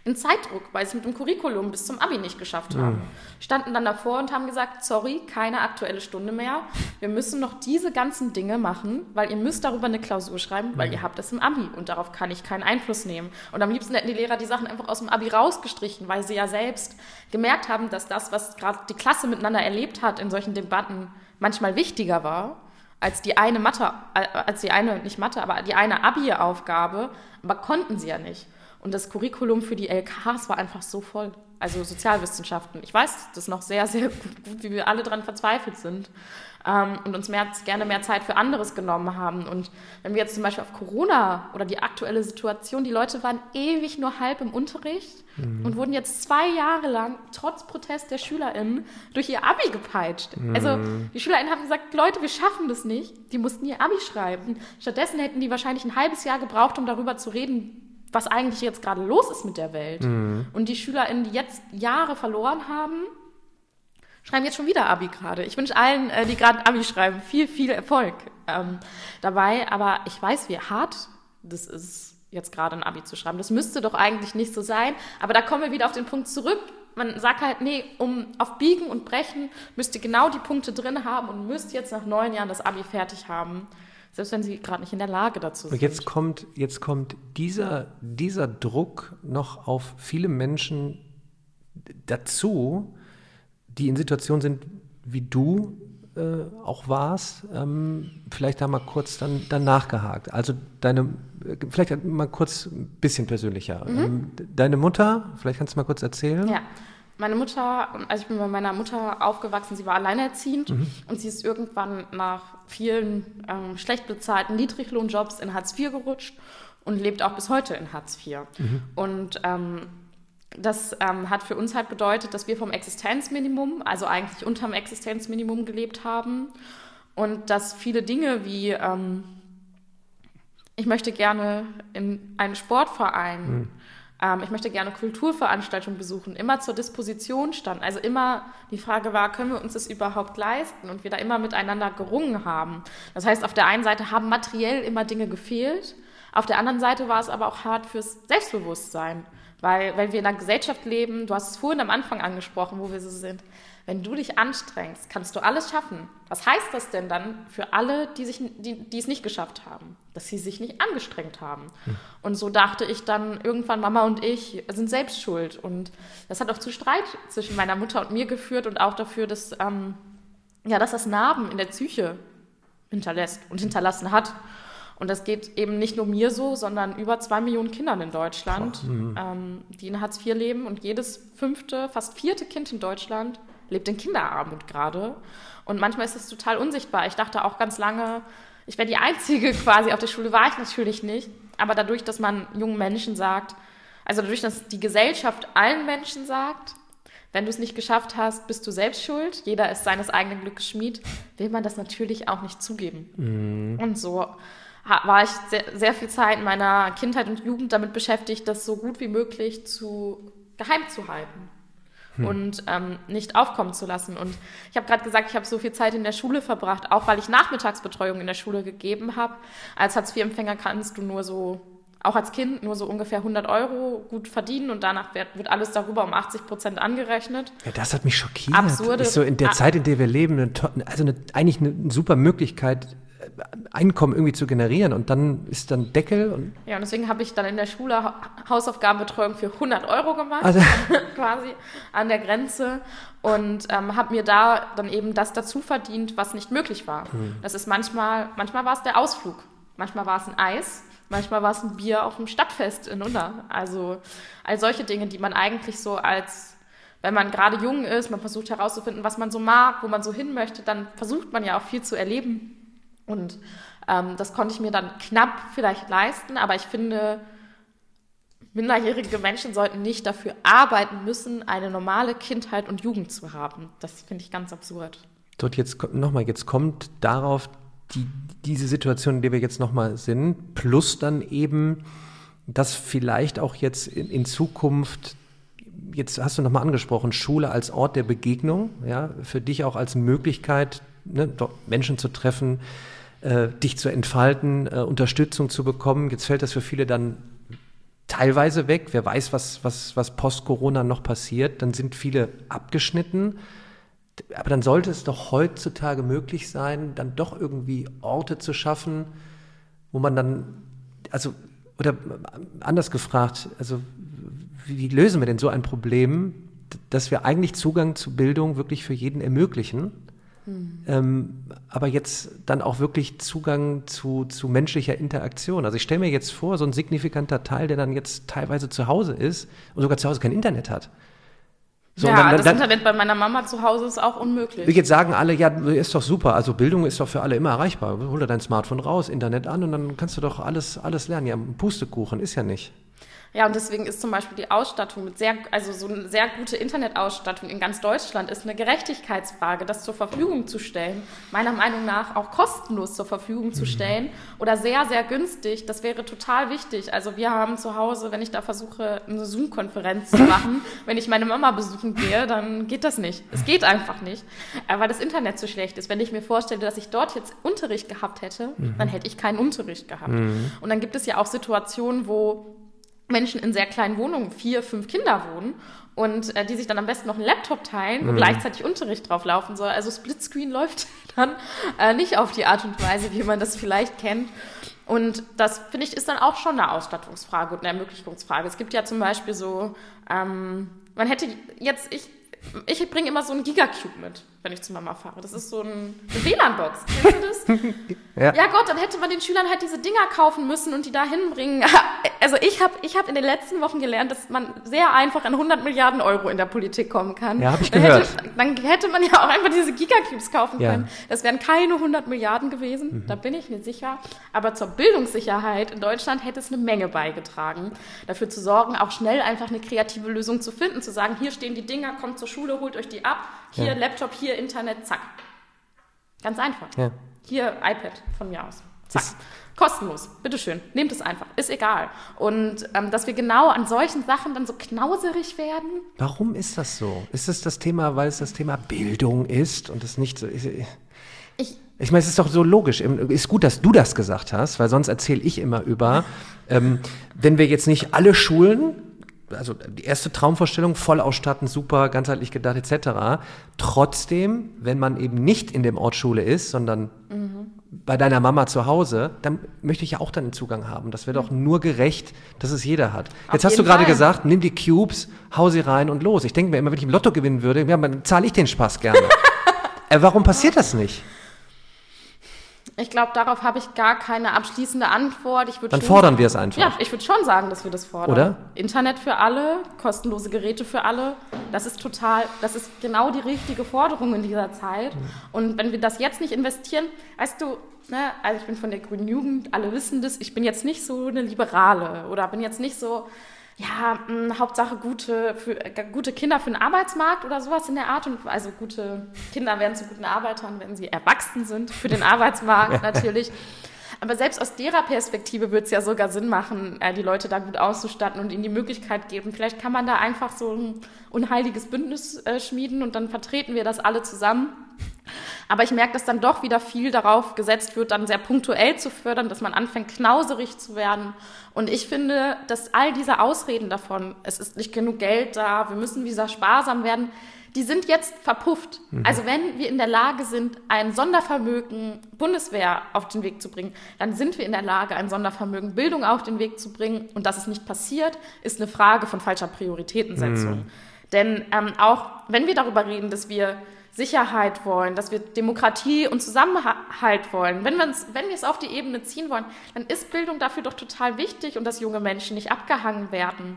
in Zeitdruck, weil sie es mit dem Curriculum bis zum Abi nicht geschafft haben. Mhm. Standen dann davor und haben gesagt, sorry, keine aktuelle Stunde mehr. Wir müssen noch diese ganzen Dinge machen, weil ihr müsst darüber eine Klausur schreiben, weil mhm. ihr habt es im Abi und darauf kann ich keinen Einfluss nehmen. Und am liebsten hätten die Lehrer die Sachen einfach aus dem Abi rausgestrichen, weil sie ja selbst gemerkt haben, dass das, was gerade die Klasse miteinander erlebt hat in solchen Debatten, manchmal wichtiger war als die eine Mathe, äh, als die eine, nicht Mathe, aber die eine Abi-Aufgabe, aber konnten sie ja nicht. Und das Curriculum für die LKs war einfach so voll. Also Sozialwissenschaften. Ich weiß das noch sehr, sehr gut, wie wir alle daran verzweifelt sind ähm, und uns mehr, gerne mehr Zeit für anderes genommen haben. Und wenn wir jetzt zum Beispiel auf Corona oder die aktuelle Situation, die Leute waren ewig nur halb im Unterricht mhm. und wurden jetzt zwei Jahre lang, trotz Protest der SchülerInnen, durch ihr Abi gepeitscht. Mhm. Also die SchülerInnen haben gesagt, Leute, wir schaffen das nicht. Die mussten ihr Abi schreiben. Stattdessen hätten die wahrscheinlich ein halbes Jahr gebraucht, um darüber zu reden, was eigentlich jetzt gerade los ist mit der Welt. Mhm. Und die SchülerInnen, die jetzt Jahre verloren haben, schreiben jetzt schon wieder Abi gerade. Ich wünsche allen, äh, die gerade Abi schreiben, viel, viel Erfolg ähm, dabei. Aber ich weiß, wie hart das ist, jetzt gerade ein Abi zu schreiben. Das müsste doch eigentlich nicht so sein. Aber da kommen wir wieder auf den Punkt zurück. Man sagt halt, nee, um auf Biegen und Brechen müsst ihr genau die Punkte drin haben und müsst jetzt nach neun Jahren das Abi fertig haben. Selbst wenn sie gerade nicht in der Lage dazu sind. Und jetzt kommt, jetzt kommt dieser, dieser Druck noch auf viele Menschen dazu, die in Situationen sind, wie du äh, auch warst. Ähm, vielleicht da mal kurz dann, dann nachgehakt. Also deine, vielleicht mal kurz ein bisschen persönlicher. Mhm. Ähm, deine Mutter, vielleicht kannst du mal kurz erzählen. Ja meine Mutter, also ich bin bei meiner Mutter aufgewachsen, sie war alleinerziehend mhm. und sie ist irgendwann nach vielen ähm, schlecht bezahlten Niedriglohnjobs in Hartz IV gerutscht und lebt auch bis heute in Hartz IV. Mhm. Und ähm, das ähm, hat für uns halt bedeutet, dass wir vom Existenzminimum, also eigentlich unterm Existenzminimum gelebt haben und dass viele Dinge wie ähm, ich möchte gerne in einen Sportverein mhm ähm, ich möchte gerne Kulturveranstaltungen besuchen, immer zur Disposition standen. Also immer die Frage war, können wir uns das überhaupt leisten? Und wir da immer miteinander gerungen haben. Das heißt, auf der einen Seite haben materiell immer Dinge gefehlt, auf der anderen Seite war es aber auch hart fürs Selbstbewusstsein. Weil, weil wir in einer Gesellschaft leben, du hast es vorhin am Anfang angesprochen, wo wir so sind, wenn du dich anstrengst, kannst du alles schaffen. Was heißt das denn dann für alle, die, sich, die, die es nicht geschafft haben? Dass sie sich nicht angestrengt haben. Hm. Und so dachte ich dann irgendwann, Mama und ich sind selbst schuld. Und das hat auch zu Streit zwischen meiner Mutter und mir geführt und auch dafür, dass, ähm, ja, dass das Narben in der Psyche hinterlässt und hinterlassen hat. Und das geht eben nicht nur mir so, sondern über zwei Millionen Kindern in Deutschland, mhm. ähm, die in Hartz IV leben. Und jedes fünfte, fast vierte Kind in Deutschland lebt in Kinderarmut gerade. Und manchmal ist es total unsichtbar. Ich dachte auch ganz lange, ich wäre die Einzige quasi auf der Schule, war ich natürlich nicht. Aber dadurch, dass man jungen Menschen sagt, also dadurch, dass die Gesellschaft allen Menschen sagt, wenn du es nicht geschafft hast, bist du selbst schuld. Jeder ist seines eigenen Glückes Schmied. Will man das natürlich auch nicht zugeben. Mhm. Und so war ich sehr, sehr, viel Zeit in meiner Kindheit und Jugend damit beschäftigt, das so gut wie möglich zu geheim zu halten hm. und ähm, nicht aufkommen zu lassen. Und ich habe gerade gesagt, ich habe so viel Zeit in der Schule verbracht, auch weil ich Nachmittagsbetreuung in der Schule gegeben habe. Als Hartz-IV-Empfänger kannst du nur so, auch als Kind, nur so ungefähr 100 Euro gut verdienen und danach wird, wird alles darüber um 80 Prozent angerechnet. Ja, das hat mich schockiert. Absurde. Ist so in der Zeit, in der wir leben, eine, also eine, eigentlich eine super Möglichkeit, Einkommen irgendwie zu generieren und dann ist dann Deckel. Und ja, und deswegen habe ich dann in der Schule Hausaufgabenbetreuung für 100 Euro gemacht, also. quasi an der Grenze und ähm, habe mir da dann eben das dazu verdient, was nicht möglich war. Mhm. Das ist manchmal, manchmal war es der Ausflug, manchmal war es ein Eis, manchmal war es ein Bier auf dem Stadtfest in Unna. Also all solche Dinge, die man eigentlich so als wenn man gerade jung ist, man versucht herauszufinden, was man so mag, wo man so hin möchte, dann versucht man ja auch viel zu erleben und ähm, das konnte ich mir dann knapp vielleicht leisten, aber ich finde, minderjährige Menschen sollten nicht dafür arbeiten müssen, eine normale Kindheit und Jugend zu haben. Das finde ich ganz absurd. Dort jetzt nochmal, jetzt kommt darauf die, diese Situation, in der wir jetzt nochmal sind, plus dann eben, dass vielleicht auch jetzt in, in Zukunft jetzt hast du nochmal angesprochen, Schule als Ort der Begegnung, ja, für dich auch als Möglichkeit, ne, Menschen zu treffen, äh, dich zu entfalten, äh, Unterstützung zu bekommen. Jetzt fällt das für viele dann teilweise weg. Wer weiß, was, was, was post-Corona noch passiert. Dann sind viele abgeschnitten. Aber dann sollte es doch heutzutage möglich sein, dann doch irgendwie Orte zu schaffen, wo man dann, also, oder anders gefragt, also, wie lösen wir denn so ein Problem, dass wir eigentlich Zugang zu Bildung wirklich für jeden ermöglichen? Mhm. Ähm, aber jetzt dann auch wirklich Zugang zu, zu menschlicher Interaktion. Also ich stelle mir jetzt vor, so ein signifikanter Teil, der dann jetzt teilweise zu Hause ist und sogar zu Hause kein Internet hat. So, ja, dann, das dann, Internet bei meiner Mama zu Hause ist auch unmöglich. Jetzt sagen alle, ja, ist doch super. Also Bildung ist doch für alle immer erreichbar. Hol dir dein Smartphone raus, Internet an und dann kannst du doch alles, alles lernen. Ja, Pustekuchen ist ja nicht. Ja, und deswegen ist zum Beispiel die Ausstattung mit sehr, also so eine sehr gute Internetausstattung in ganz Deutschland ist eine Gerechtigkeitsfrage, das zur Verfügung zu stellen, meiner Meinung nach auch kostenlos zur Verfügung zu mhm. stellen oder sehr, sehr günstig. Das wäre total wichtig. Also wir haben zu Hause, wenn ich da versuche, eine Zoom-Konferenz zu machen, wenn ich meine Mama besuchen gehe, dann geht das nicht. Es geht einfach nicht, weil das Internet so schlecht ist. Wenn ich mir vorstelle, dass ich dort jetzt Unterricht gehabt hätte, mhm. dann hätte ich keinen Unterricht gehabt. Mhm. Und dann gibt es ja auch Situationen, wo Menschen in sehr kleinen Wohnungen, vier, fünf Kinder wohnen und äh, die sich dann am besten noch einen Laptop teilen, wo mhm. gleichzeitig Unterricht drauf laufen soll. Also Splitscreen läuft dann äh, nicht auf die Art und Weise, wie man das vielleicht kennt. Und das, finde ich, ist dann auch schon eine Ausstattungsfrage und eine Ermöglichungsfrage. Es gibt ja zum Beispiel so, ähm, man hätte jetzt, ich, ich bringe immer so einen Gigacube mit wenn ich zu Mama fahre. Das ist so ein, eine WLAN-Box. Kennst du das? ja. ja Gott, dann hätte man den Schülern halt diese Dinger kaufen müssen und die da hinbringen. Also ich habe ich hab in den letzten Wochen gelernt, dass man sehr einfach an 100 Milliarden Euro in der Politik kommen kann. Ja, habe ich dann gehört. Hätte, dann hätte man ja auch einfach diese Gigacubes kaufen ja. können. Das wären keine 100 Milliarden gewesen, mhm. da bin ich mir sicher. Aber zur Bildungssicherheit in Deutschland hätte es eine Menge beigetragen, dafür zu sorgen, auch schnell einfach eine kreative Lösung zu finden, zu sagen, hier stehen die Dinger, kommt zur Schule, holt euch die ab, hier ja. Laptop, hier Internet, zack. Ganz einfach. Ja. Hier iPad von mir aus. Zack. Das Kostenlos, bitteschön, nehmt es einfach, ist egal. Und ähm, dass wir genau an solchen Sachen dann so knauserig werden. Warum ist das so? Ist es das Thema, weil es das Thema Bildung ist und es nicht so ist? Ich, ich meine, es ist doch so logisch. Ist gut, dass du das gesagt hast, weil sonst erzähle ich immer über, ähm, wenn wir jetzt nicht alle Schulen also die erste Traumvorstellung, voll ausstatten, super, ganzheitlich gedacht etc. Trotzdem, wenn man eben nicht in dem Ort Schule ist, sondern mhm. bei deiner Mama zu Hause, dann möchte ich ja auch deinen Zugang haben. Das wäre doch nur gerecht, dass es jeder hat. Jetzt Auf hast du gerade gesagt, nimm die Cubes, hau sie rein und los. Ich denke mir immer, wenn ich im Lotto gewinnen würde, ja, dann zahle ich den Spaß gerne. äh, warum passiert das nicht? Ich glaube, darauf habe ich gar keine abschließende Antwort. Ich Dann fordern sagen, wir es einfach. Ja, ich würde schon sagen, dass wir das fordern. Oder? Internet für alle, kostenlose Geräte für alle. Das ist total, das ist genau die richtige Forderung in dieser Zeit. Mhm. Und wenn wir das jetzt nicht investieren, weißt du, ne, also ich bin von der Grünen Jugend, alle wissen das, ich bin jetzt nicht so eine Liberale oder bin jetzt nicht so, ja, mh, hm, Hauptsache gute, für, äh, gute Kinder für den Arbeitsmarkt oder sowas in der Art. Und, also gute Kinder werden zu guten Arbeitern, wenn sie erwachsen sind für den Arbeitsmarkt natürlich. Aber selbst aus derer Perspektive würde es ja sogar Sinn machen, äh, die Leute da gut auszustatten und ihnen die Möglichkeit geben. Vielleicht kann man da einfach so ein unheiliges Bündnis äh, schmieden und dann vertreten wir das alle zusammen. Aber ich merke, dass dann doch wieder viel darauf gesetzt wird, dann sehr punktuell zu fördern, dass man anfängt, knauserig zu werden. Und ich finde, dass all diese Ausreden davon, es ist nicht genug Geld da, wir müssen wieder sparsam werden, die sind jetzt verpufft. Mhm. Also wenn wir in der Lage sind, ein Sondervermögen Bundeswehr auf den Weg zu bringen, dann sind wir in der Lage, ein Sondervermögen Bildung auf den Weg zu bringen. Und dass es nicht passiert, ist eine Frage von falscher Prioritätensetzung. Mhm. Denn ähm, auch wenn wir darüber reden, dass wir Sicherheit wollen, dass wir Demokratie und Zusammenhalt wollen, wenn, wenn wir es auf die Ebene ziehen wollen, dann ist Bildung dafür doch total wichtig und dass junge Menschen nicht abgehangen werden.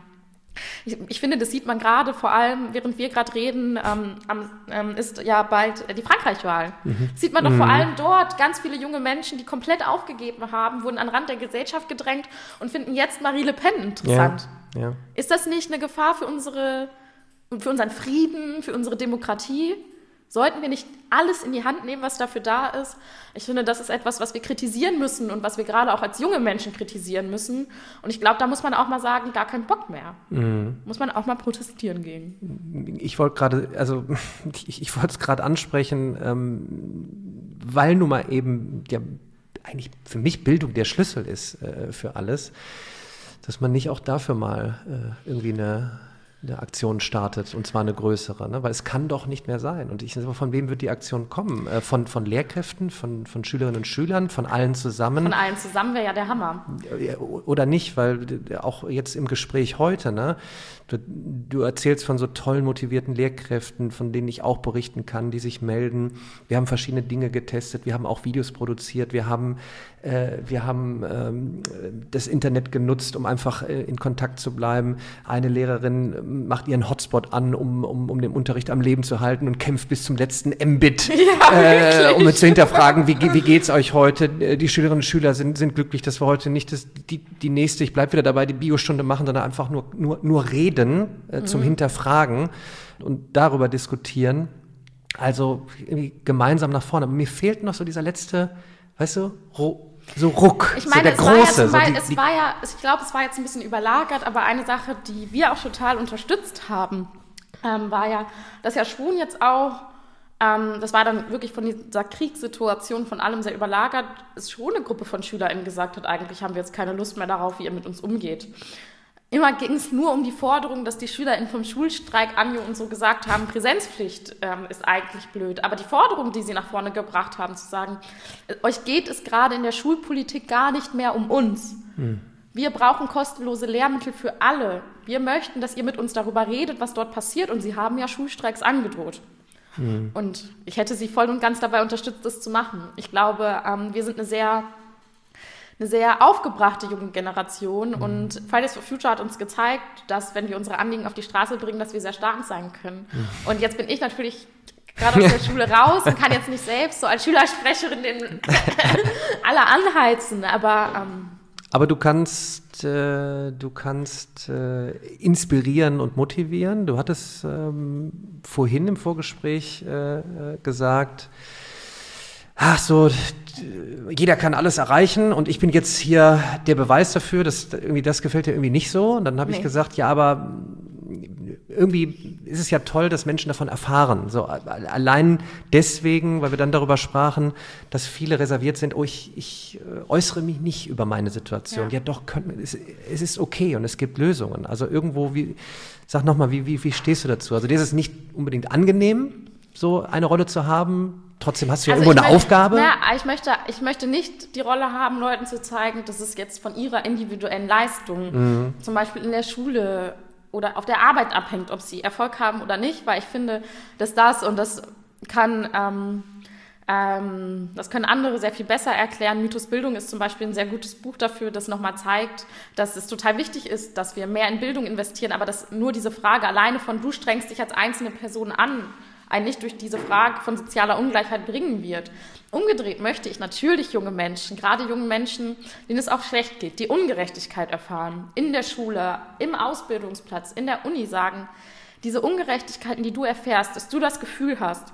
Ich, ich finde, das sieht man gerade vor allem, während wir gerade reden, ähm, ähm, ist ja bald die Frankreich-Wahl. Mhm. Sieht man doch mhm. vor allem dort ganz viele junge Menschen, die komplett aufgegeben haben, wurden an den Rand der Gesellschaft gedrängt und finden jetzt Marie Le Pen interessant. Ja. Ja. Ist das nicht eine Gefahr für unsere, für unseren Frieden, für unsere Demokratie? Sollten wir nicht alles in die Hand nehmen, was dafür da ist? Ich finde, das ist etwas, was wir kritisieren müssen und was wir gerade auch als junge Menschen kritisieren müssen. Und ich glaube, da muss man auch mal sagen, gar keinen Bock mehr. Mhm. Muss man auch mal protestieren gehen. Ich wollte gerade, also ich, ich wollte es gerade ansprechen, ähm, weil nun mal eben ja eigentlich für mich Bildung der Schlüssel ist äh, für alles, dass man nicht auch dafür mal äh, irgendwie eine eine Aktion startet und zwar eine größere, ne? weil es kann doch nicht mehr sein. Und ich sage, von wem wird die Aktion kommen? Äh, von, von Lehrkräften, von, von Schülerinnen und Schülern, von allen zusammen? Von allen zusammen wäre ja der Hammer. Oder nicht, weil auch jetzt im Gespräch heute, ne? Du, du, erzählst von so tollen, motivierten Lehrkräften, von denen ich auch berichten kann, die sich melden. Wir haben verschiedene Dinge getestet, wir haben auch Videos produziert, wir haben, wir haben ähm, das Internet genutzt, um einfach äh, in Kontakt zu bleiben. Eine Lehrerin macht ihren Hotspot an, um, um, um den Unterricht am Leben zu halten und kämpft bis zum letzten Mbit, ja, äh, um zu hinterfragen, wie, wie geht's euch heute? Äh, die Schülerinnen und Schüler sind, sind glücklich, dass wir heute nicht das, die, die nächste, ich bleibe wieder dabei, die Biostunde machen, sondern einfach nur, nur, nur reden äh, zum mhm. Hinterfragen und darüber diskutieren. Also irgendwie gemeinsam nach vorne. Aber mir fehlt noch so dieser letzte, weißt du, so Ruck. Ich meine, so der es große. War ja, so die, es war ja, ich glaube, es war jetzt ein bisschen überlagert, aber eine Sache, die wir auch total unterstützt haben, ähm, war ja, dass ja Schwun jetzt auch ähm, das war dann wirklich von dieser Kriegssituation von allem sehr überlagert, ist schon eine Gruppe von SchülerInnen gesagt hat, eigentlich haben wir jetzt keine Lust mehr darauf, wie ihr mit uns umgeht. Immer ging es nur um die Forderung, dass die SchülerInnen vom Schulstreik Anjo und so gesagt haben, Präsenzpflicht ähm, ist eigentlich blöd. Aber die Forderung, die sie nach vorne gebracht haben, zu sagen, euch geht es gerade in der Schulpolitik gar nicht mehr um uns. Hm. Wir brauchen kostenlose Lehrmittel für alle. Wir möchten, dass ihr mit uns darüber redet, was dort passiert. Und sie haben ja Schulstreiks angedroht. Hm. Und ich hätte sie voll und ganz dabei unterstützt, das zu machen. Ich glaube, ähm, wir sind eine sehr eine sehr aufgebrachte junge Generation. Mhm. Und Fridays for Future hat uns gezeigt, dass wenn wir unsere Anliegen auf die Straße bringen, dass wir sehr stark sein können. Mhm. Und jetzt bin ich natürlich gerade aus der Schule raus und kann jetzt nicht selbst so als Schülersprecherin den alle anheizen, aber ähm, aber du kannst, äh, du kannst äh, inspirieren und motivieren. Du hattest ähm, vorhin im Vorgespräch äh, äh gesagt, ach so, jeder kann alles erreichen und ich bin jetzt hier der Beweis dafür, dass irgendwie das gefällt dir irgendwie nicht so. Und dann habe nee. ich gesagt, ja, aber irgendwie ist es ja toll, dass Menschen davon erfahren. So allein deswegen, weil wir dann darüber sprachen, dass viele reserviert sind. Oh, ich, ich äh, äußere mich nicht über meine Situation. Ja, ja doch, können, es, es ist okay und es gibt Lösungen. Also irgendwo, wie, sag nochmal, wie, wie, wie stehst du dazu? Also das ist nicht unbedingt angenehm, so eine Rolle zu haben Trotzdem hast du ja also irgendwo eine möchte, Aufgabe. Na, ich möchte, ich möchte nicht die Rolle haben, Leuten zu zeigen, dass es jetzt von ihrer individuellen Leistung, mhm. zum Beispiel in der Schule oder auf der Arbeit abhängt, ob sie Erfolg haben oder nicht, weil ich finde, dass das und das kann, ähm, ähm, das können andere sehr viel besser erklären. Mythos Bildung ist zum Beispiel ein sehr gutes Buch dafür, das nochmal zeigt, dass es total wichtig ist, dass wir mehr in Bildung investieren, aber dass nur diese Frage alleine von du strengst dich als einzelne Person an, einen nicht durch diese Frage von sozialer Ungleichheit bringen wird. Umgedreht möchte ich natürlich junge Menschen, gerade junge Menschen, denen es auch schlecht geht, die Ungerechtigkeit erfahren, in der Schule, im Ausbildungsplatz, in der Uni sagen, diese Ungerechtigkeiten, die du erfährst, dass du das Gefühl hast,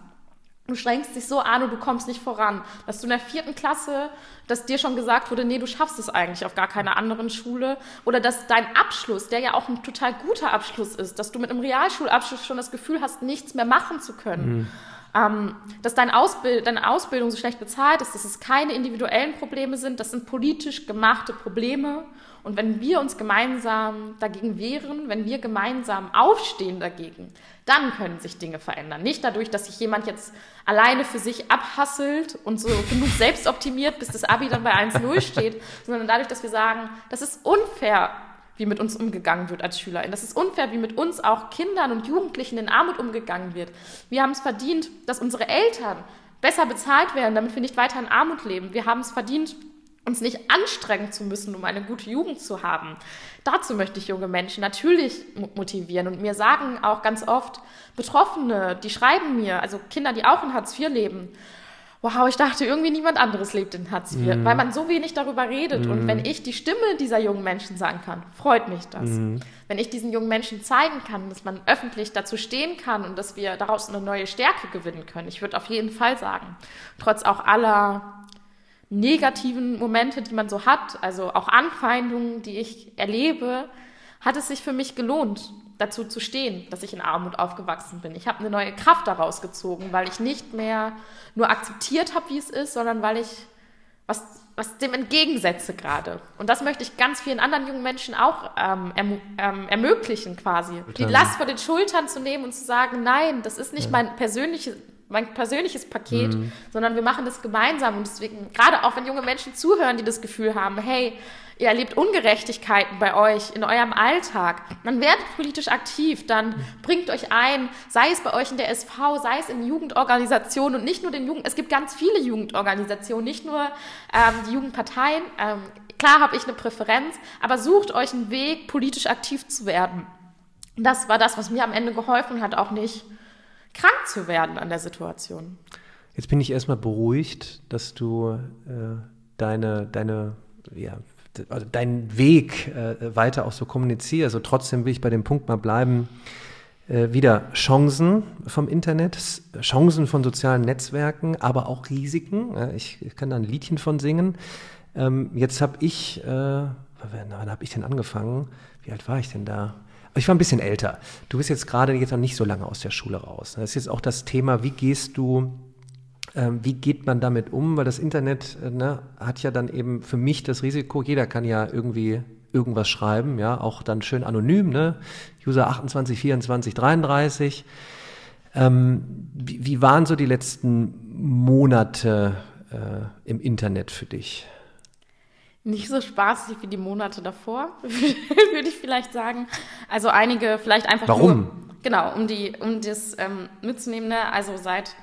du strengst dich so an und du kommst nicht voran, dass du in der vierten Klasse, dass dir schon gesagt wurde, nee, du schaffst es eigentlich auf gar keiner anderen Schule oder dass dein Abschluss, der ja auch ein total guter Abschluss ist, dass du mit einem Realschulabschluss schon das Gefühl hast, nichts mehr machen zu können. Mhm. Ähm, dass dein Ausbild, deine Ausbildung so schlecht bezahlt ist, dass es keine individuellen Probleme sind, das sind politisch gemachte Probleme und wenn wir uns gemeinsam dagegen wehren, wenn wir gemeinsam aufstehen dagegen, dann können sich Dinge verändern. Nicht dadurch, dass sich jemand jetzt alleine für sich abhasselt und so genug selbst optimiert, bis das Abi dann bei 1-0 steht, sondern dadurch, dass wir sagen, das ist unfair, wie mit uns umgegangen wird als SchülerInnen. Das ist unfair, wie mit uns auch Kindern und Jugendlichen in Armut umgegangen wird. Wir haben es verdient, dass unsere Eltern besser bezahlt werden, damit wir nicht weiter in Armut leben. Wir haben es verdient, uns nicht anstrengen zu müssen, um eine gute Jugend zu haben. Dazu möchte ich junge Menschen natürlich motivieren und mir sagen auch ganz oft Betroffene, die schreiben mir, also Kinder, die auch in Hartz IV leben, wow, ich dachte irgendwie niemand anderes lebt in Hartz IV, mhm. weil man so wenig darüber redet. Mhm. Und wenn ich die Stimme dieser jungen Menschen sagen kann, freut mich das. Mhm. Wenn ich diesen jungen Menschen zeigen kann, dass man öffentlich dazu stehen kann und dass wir daraus eine neue Stärke gewinnen können, ich würde auf jeden Fall sagen, trotz auch aller negativen Momente, die man so hat, also auch Anfeindungen, die ich erlebe, hat es sich für mich gelohnt, dazu zu stehen, dass ich in Armut aufgewachsen bin. Ich habe eine neue Kraft daraus gezogen, weil ich nicht mehr nur akzeptiert habe, wie es ist, sondern weil ich was, was dem entgegensetze gerade. Und das möchte ich ganz vielen anderen jungen Menschen auch ähm, ähm, ermöglichen, quasi. Die Last vor den Schultern zu nehmen und zu sagen, nein, das ist nicht ja. mein persönliches mein persönliches Paket, mhm. sondern wir machen das gemeinsam. Und deswegen, gerade auch wenn junge Menschen zuhören, die das Gefühl haben, hey, ihr erlebt Ungerechtigkeiten bei euch in eurem Alltag, dann werdet politisch aktiv, dann bringt euch ein, sei es bei euch in der SV, sei es in Jugendorganisationen und nicht nur den Jugend, es gibt ganz viele Jugendorganisationen, nicht nur ähm, die Jugendparteien. Ähm, klar habe ich eine Präferenz, aber sucht euch einen Weg, politisch aktiv zu werden. Das war das, was mir am Ende geholfen hat, auch nicht krank zu werden an der Situation. Jetzt bin ich erstmal beruhigt, dass du äh, deine, deine, ja, also deinen Weg äh, weiter auch so kommunizierst. Also trotzdem will ich bei dem Punkt mal bleiben. Äh, wieder Chancen vom Internet, Chancen von sozialen Netzwerken, aber auch Risiken. ich, ich, kann da ein Liedchen von singen. Ähm, jetzt habe ich, äh, wann habe ich denn angefangen? Wie alt war ich denn da? Ich war ein bisschen älter. Du bist jetzt gerade jetzt noch nicht so lange aus der Schule raus. Das ist jetzt auch das Thema, wie gehst du, äh, wie geht man damit um? Weil das Internet äh, ne, hat ja dann eben für mich das Risiko, jeder kann ja irgendwie irgendwas schreiben, ja, auch dann schön anonym, ne? User 28, 24, 33. Ähm, wie, wie, waren so die letzten Monate äh, im Internet für dich? Nicht so spaßig wie die Monate davor, würde ich vielleicht sagen. Also einige vielleicht einfach Warum? Nur, genau, um die, um das ähm, mitzunehmen. Ne? Also seit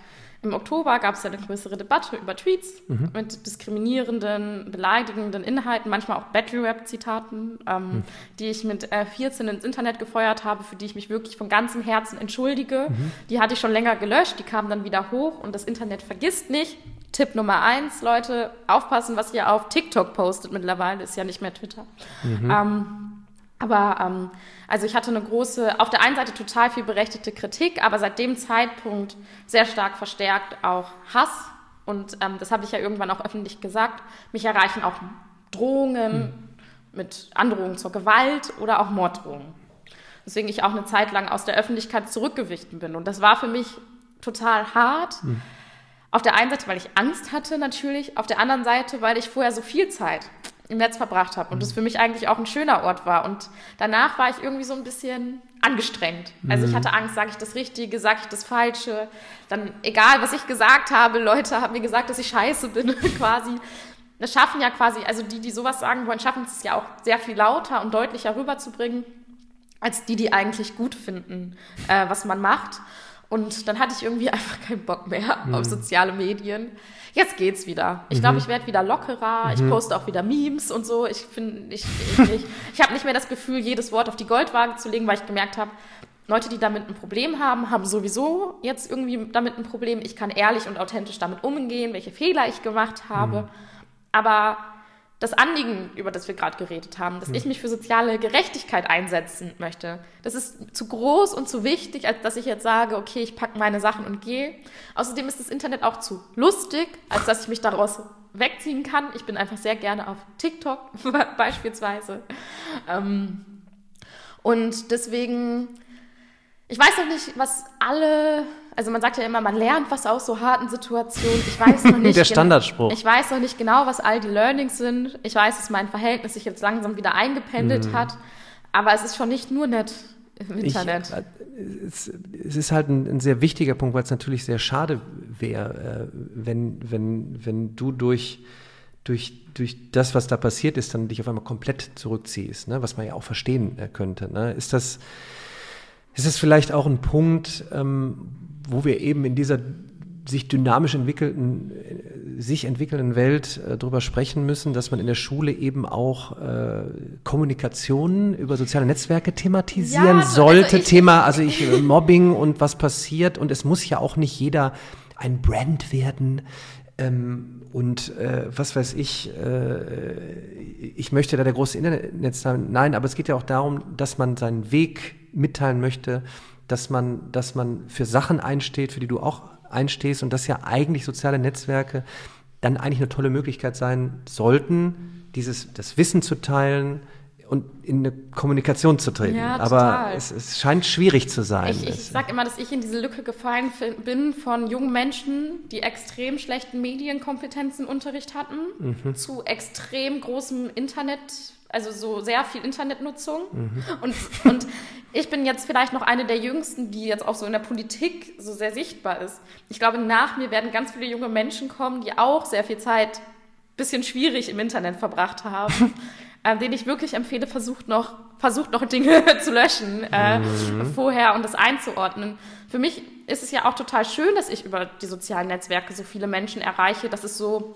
im Oktober gab es ja eine größere Debatte über Tweets mhm. mit diskriminierenden, beleidigenden Inhalten, manchmal auch Battle-Rap-Zitaten, ähm, mhm. die ich mit äh, 14 ins Internet gefeuert habe, für die ich mich wirklich von ganzem Herzen entschuldige. Mhm. Die hatte ich schon länger gelöscht, die kamen dann wieder hoch und das Internet vergisst nicht. Tipp Nummer eins, Leute, aufpassen, was ihr auf TikTok postet mittlerweile, ist ja nicht mehr Twitter. Mhm. Ähm, aber ähm, also ich hatte eine große, auf der einen Seite total viel berechtigte Kritik, aber seit dem Zeitpunkt sehr stark verstärkt auch Hass. Und ähm, das habe ich ja irgendwann auch öffentlich gesagt. Mich erreichen auch Drohungen mhm. mit Androhungen zur Gewalt oder auch Morddrohungen. Deswegen ich auch eine Zeit lang aus der Öffentlichkeit zurückgewichen bin. Und das war für mich total hart. Mhm auf der einen Seite, weil ich Angst hatte natürlich, auf der anderen Seite, weil ich vorher so viel Zeit im Netz verbracht habe und das mhm. für mich eigentlich auch ein schöner Ort war. Und danach war ich irgendwie so ein bisschen angestrengt. Also ich mhm. hatte Angst, sage ich das Richtige, sage ich das Falsche. Dann egal, was ich gesagt habe, Leute haben mir gesagt, dass ich scheiße bin quasi. Das schaffen ja quasi, also die, die sowas sagen wollen, schaffen es ja auch sehr viel lauter und deutlicher rüberzubringen, als die, die eigentlich gut finden, äh, was man macht. Und dann hatte ich irgendwie einfach keinen Bock mehr mhm. auf soziale Medien. Jetzt geht's wieder. Ich glaube, mhm. ich werde wieder lockerer. Mhm. Ich poste auch wieder Memes und so. Ich finde, ich, ich, ich, ich habe nicht mehr das Gefühl, jedes Wort auf die Goldwaage zu legen, weil ich gemerkt habe, Leute, die damit ein Problem haben, haben sowieso jetzt irgendwie damit ein Problem. Ich kann ehrlich und authentisch damit umgehen, welche Fehler ich gemacht habe. Mhm. Aber das Anliegen, über das wir gerade geredet haben, dass mhm. ich mich für soziale Gerechtigkeit einsetzen möchte, das ist zu groß und zu wichtig, als dass ich jetzt sage, okay, ich packe meine Sachen und gehe. Außerdem ist das Internet auch zu lustig, als dass ich mich daraus wegziehen kann. Ich bin einfach sehr gerne auf TikTok beispielsweise. Ähm, und deswegen ich weiß noch nicht, was alle, also man sagt ja immer, man lernt was aus so harten Situationen. Ich weiß noch nicht. Der Standardspruch. Genau, ich weiß noch nicht genau, was all die Learnings sind. Ich weiß, dass mein Verhältnis sich jetzt langsam wieder eingependelt mm. hat. Aber es ist schon nicht nur nett im Internet. Ich, äh, es, es, ist halt ein, ein, sehr wichtiger Punkt, weil es natürlich sehr schade wäre, äh, wenn, wenn, wenn du durch durch, durch das, was da passiert ist, dann dich auf einmal komplett zurückziehst, ne? was man ja auch verstehen äh, könnte. Ne? Ist das, ist es vielleicht auch ein Punkt, ähm, wo wir eben in dieser sich dynamisch entwickelten, äh, sich entwickelnden Welt äh, darüber sprechen müssen, dass man in der Schule eben auch äh, Kommunikation über soziale Netzwerke thematisieren ja, also sollte. Also Thema, also ich, äh, Mobbing und was passiert. Und es muss ja auch nicht jeder ein Brand werden. Ähm, und äh, was weiß ich, äh, ich möchte da der große Internet sein. Nein, aber es geht ja auch darum, dass man seinen Weg mitteilen möchte, dass man, dass man für Sachen einsteht, für die du auch einstehst und dass ja eigentlich soziale Netzwerke dann eigentlich eine tolle Möglichkeit sein sollten, dieses, das Wissen zu teilen, und in eine Kommunikation zu treten. Ja, Aber es, es, scheint schwierig zu sein. Ich, ich sage immer, dass ich in diese Lücke gefallen bin von jungen Menschen, die extrem schlechten Medienkompetenzen Unterricht hatten, mhm. zu extrem großem Internet, also so sehr viel Internetnutzung. Mhm. Und, und ich bin jetzt vielleicht noch eine der Jüngsten, die jetzt auch so in der Politik so sehr sichtbar ist. Ich glaube, nach mir werden ganz viele junge Menschen kommen, die auch sehr viel Zeit bisschen schwierig im Internet verbracht haben. äh, den ich wirklich empfehle, versucht noch, versucht noch Dinge zu löschen äh, mhm. vorher und das einzuordnen. Für mich ist es ja auch total schön, dass ich über die sozialen Netzwerke so viele Menschen erreiche, dass es so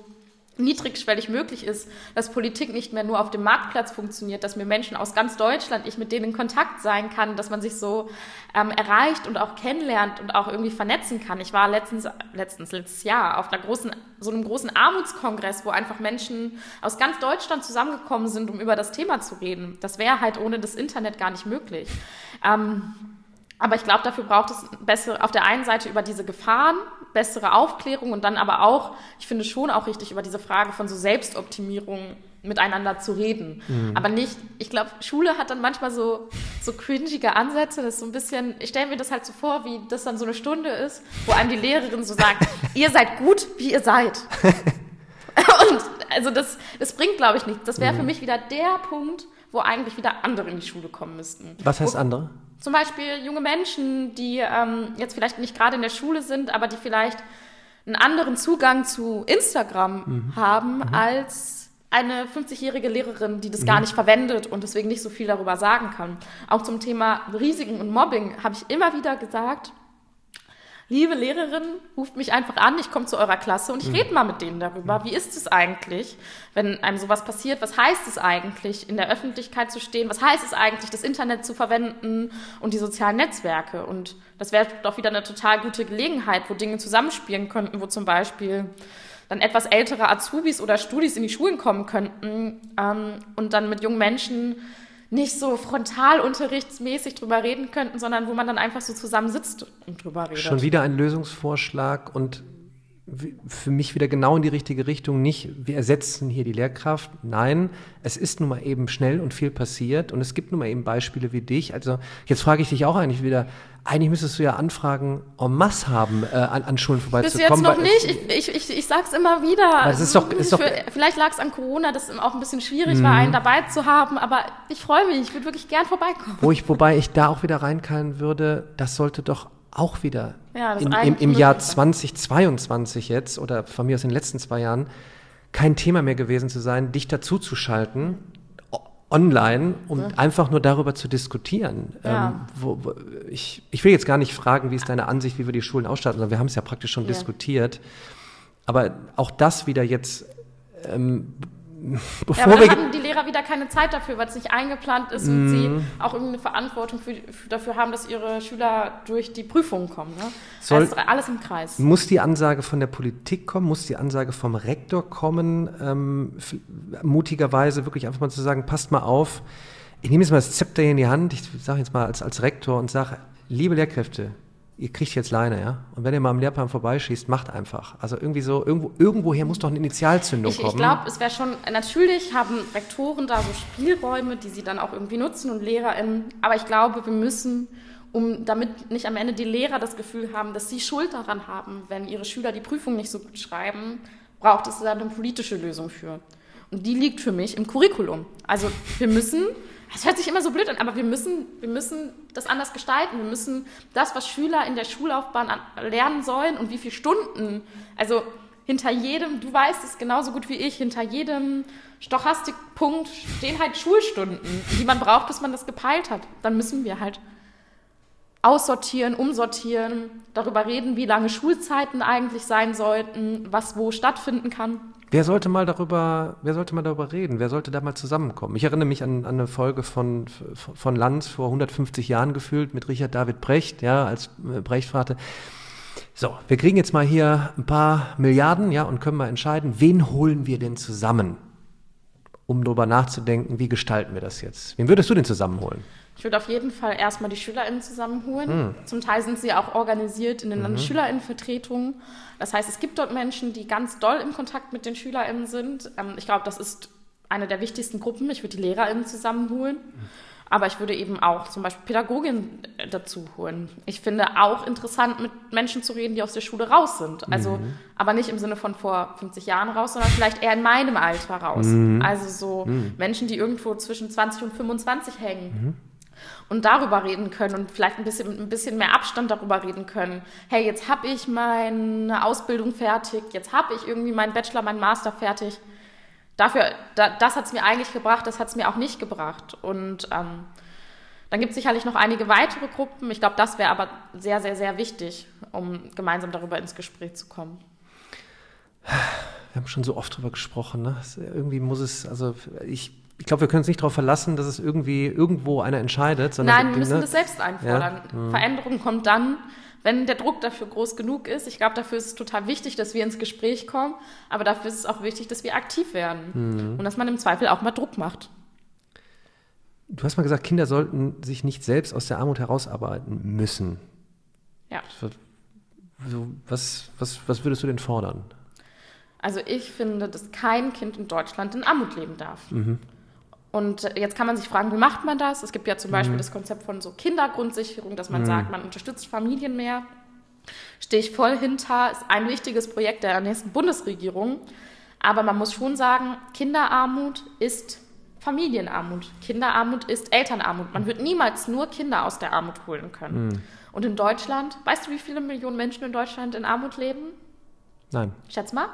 niedrigschwellig möglich ist, dass Politik nicht mehr nur auf dem Marktplatz funktioniert, dass mir Menschen aus ganz Deutschland, ich mit denen in Kontakt sein kann, dass man sich so ähm, erreicht und auch kennenlernt und auch irgendwie vernetzen kann. Ich war letztens, letztens, letztes Jahr auf einer großen, so einem großen Armutskongress, wo einfach Menschen aus ganz Deutschland zusammengekommen sind, um über das Thema zu reden. Das wäre halt ohne das Internet gar nicht möglich. Ähm, aber ich glaube, dafür braucht es bessere, auf der einen Seite über diese Gefahren, bessere Aufklärung und dann aber auch, ich finde schon auch richtig, über diese Frage von so Selbstoptimierung miteinander zu reden. Mhm. Aber nicht, ich glaube, Schule hat dann manchmal so, so cringige Ansätze, das ist so ein bisschen, ich stelle mir das halt so vor, wie das dann so eine Stunde ist, wo einem die Lehrerin so sagt, ihr seid gut, wie ihr seid. und also das, das bringt, glaube ich, nichts. Das wäre mhm. für mich wieder der Punkt, wo eigentlich wieder andere in die Schule kommen müssten. Was heißt wo, andere? Zum Beispiel junge Menschen, die ähm, jetzt vielleicht nicht gerade in der Schule sind, aber die vielleicht einen anderen Zugang zu Instagram mhm. haben mhm. als eine 50-jährige Lehrerin, die das mhm. gar nicht verwendet und deswegen nicht so viel darüber sagen kann. Auch zum Thema Risiken und Mobbing habe ich immer wieder gesagt, liebe Lehrerin, ruft mich einfach an, ich komme zu eurer Klasse und ich mhm. rede mal mit denen darüber. Wie ist es eigentlich, wenn einem sowas passiert? Was heißt es eigentlich, in der Öffentlichkeit zu stehen? Was heißt es eigentlich, das Internet zu verwenden und die sozialen Netzwerke? Und das wäre doch wieder eine total gute Gelegenheit, wo Dinge zusammenspielen könnten, wo zum Beispiel dann etwas ältere Azubis oder Studis in die Schulen kommen könnten ähm, und dann mit jungen Menschen nicht so frontalunterrichtsmäßig drüber reden könnten, sondern wo man dann einfach so zusammen sitzt und drüber redet. Schon wieder ein Lösungsvorschlag und für mich wieder genau in die richtige Richtung. Nicht, wir ersetzen hier die Lehrkraft. Nein, es ist nun mal eben schnell und viel passiert und es gibt nun mal eben Beispiele wie dich. Also jetzt frage ich dich auch eigentlich wieder, eigentlich müsstest du ja Anfragen en masse haben, äh, an, an Schulen vorbeizukommen. Bis jetzt noch nicht. Ich, ich, ich, ich sage es immer wieder. Das ist doch, ist doch, vielleicht lag es an Corona, dass es auch ein bisschen schwierig war, einen dabei zu haben, aber ich freue mich. Ich würde wirklich gern vorbeikommen. Wo ich, wobei ich da auch wieder reinkallen würde, das sollte doch auch wieder ja, in, im, im Jahr 2022 jetzt oder von mir aus in den letzten zwei Jahren kein Thema mehr gewesen zu sein, dich dazu zu schalten online, um ja. einfach nur darüber zu diskutieren. Ja. Ähm, wo, wo, ich, ich will jetzt gar nicht fragen, wie ist deine Ansicht, wie wir die Schulen ausstatten, sondern wir haben es ja praktisch schon ja. diskutiert. Aber auch das wieder jetzt ähm, bevor ja, wir. dann haben die Lehrer wieder keine Zeit dafür, weil es nicht eingeplant ist und sie Mhm. auch irgendeine Verantwortung für, für, dafür haben, dass ihre Schüler durch die Prüfungen kommen. Ne? Soll- das ist alles im Kreis. Muss die Ansage von der Politik kommen? Muss die Ansage vom Rektor kommen? Ähm, mutigerweise wirklich einfach mal zu sagen, passt mal auf. Ich nehme jetzt mal das Zepter hier in die Hand. Ich sage jetzt mal als, als Rektor und sage, liebe Lehrkräfte, ihr kriegt jetzt Leine, ja? Und wenn ihr mal am Lehrplan vorbeischießt, macht einfach. Also irgendwie so, irgendwo, irgendwoher muss doch eine Initialzündung Ich, kommen. ich glaube, es wäre schon, natürlich haben Rektoren da so Spielräume, die sie dann auch irgendwie nutzen und LehrerInnen. Aber ich glaube, wir müssen, um damit nicht am Ende die Lehrer das Gefühl haben, dass sie Schuld daran haben, wenn ihre Schüler die Prüfung nicht so gut schreiben, braucht es da eine politische Lösung für. Und die liegt für mich im Curriculum. Also wir müssen, das hört sich immer so blöd an, aber wir müssen, wir müssen das anders gestalten. Wir müssen das, was Schüler in der Schullaufbahn lernen sollen und wie viele Stunden, also hinter jedem, du weißt es genauso gut wie ich, hinter jedem Stochastikpunkt stehen halt Schulstunden, die man braucht, bis man das gepeilt hat. Dann müssen wir halt aussortieren, umsortieren, darüber reden, wie lange Schulzeiten eigentlich sein sollten, was wo stattfinden kann. Wer sollte mal darüber, wer sollte mal darüber reden? Wer sollte da mal zusammenkommen? Ich erinnere mich an, an eine Folge von, von Lanz vor 150 Jahren gefühlt mit Richard David Brecht, ja, als äh, Brecht fragte, so, wir kriegen jetzt mal hier ein paar Milliarden, ja, und können mal entscheiden, wen holen wir denn zusammen? Um darüber nachzudenken, wie gestalten wir das jetzt? Wen würdest du denn zusammenholen? Ich würde auf jeden Fall erstmal die SchülerInnen zusammenholen. Zum Teil sind sie auch organisiert in den LandesschülerInnenvertretungen. Das heißt, es gibt dort Menschen, die ganz doll im Kontakt mit den SchülerInnen sind. Ähm, ich glaube, das ist eine der wichtigsten Gruppen. Ich würde die LehrerInnen zusammenholen. Aber ich würde eben auch zum Beispiel Pädagoginnen äh, dazu holen. Ich finde auch interessant, mit Menschen zu reden, die aus der Schule raus sind. Also, aber nicht im Sinne von vor 50 Jahren raus, sondern vielleicht eher in meinem Alter raus. Also so Menschen, die irgendwo zwischen 20 und 25 hängen und darüber reden können und vielleicht ein bisschen mit ein bisschen mehr Abstand darüber reden können. Hey, jetzt habe ich meine Ausbildung fertig, jetzt habe ich irgendwie meinen Bachelor, meinen Master fertig. Dafür, da, das hat es mir eigentlich gebracht, das hat es mir auch nicht gebracht. Und ähm, dann gibt es sicherlich noch einige weitere Gruppen. Ich glaube, das wäre aber sehr, sehr, sehr wichtig, um gemeinsam darüber ins Gespräch zu kommen. Wir haben schon so oft drüber gesprochen, ne? Irgendwie muss es, also ich, ich glaube, wir können uns nicht darauf verlassen, dass es irgendwie irgendwo einer entscheidet, sondern Nein, wir müssen ne? das selbst einfordern. Veränderung kommt dann, wenn der Druck dafür groß genug ist. Ich glaube, dafür ist es total wichtig, dass wir ins Gespräch kommen, aber dafür ist es auch wichtig, dass wir aktiv werden und dass man im Zweifel auch mal Druck macht. Du hast mal gesagt, Kinder sollten sich nicht selbst aus der Armut herausarbeiten müssen. Ja. So, was, was, was würdest du denn fordern? Also ich finde, dass kein Kind in Deutschland in Armut leben darf. Und jetzt kann man sich fragen, wie macht man das? Es gibt ja zum Beispiel das Konzept von so Kindergrundsicherung, dass man sagt, man unterstützt Familien mehr. Stehe ich voll hinter, ist ein wichtiges Projekt der nächsten Bundesregierung. Aber man muss schon sagen, Kinderarmut ist Familienarmut. Kinderarmut ist Elternarmut. Man wird niemals nur Kinder aus der Armut holen können. Und in Deutschland, weißt du, wie viele Millionen Menschen in Deutschland in Armut leben? Nein. Schätz mal. Ein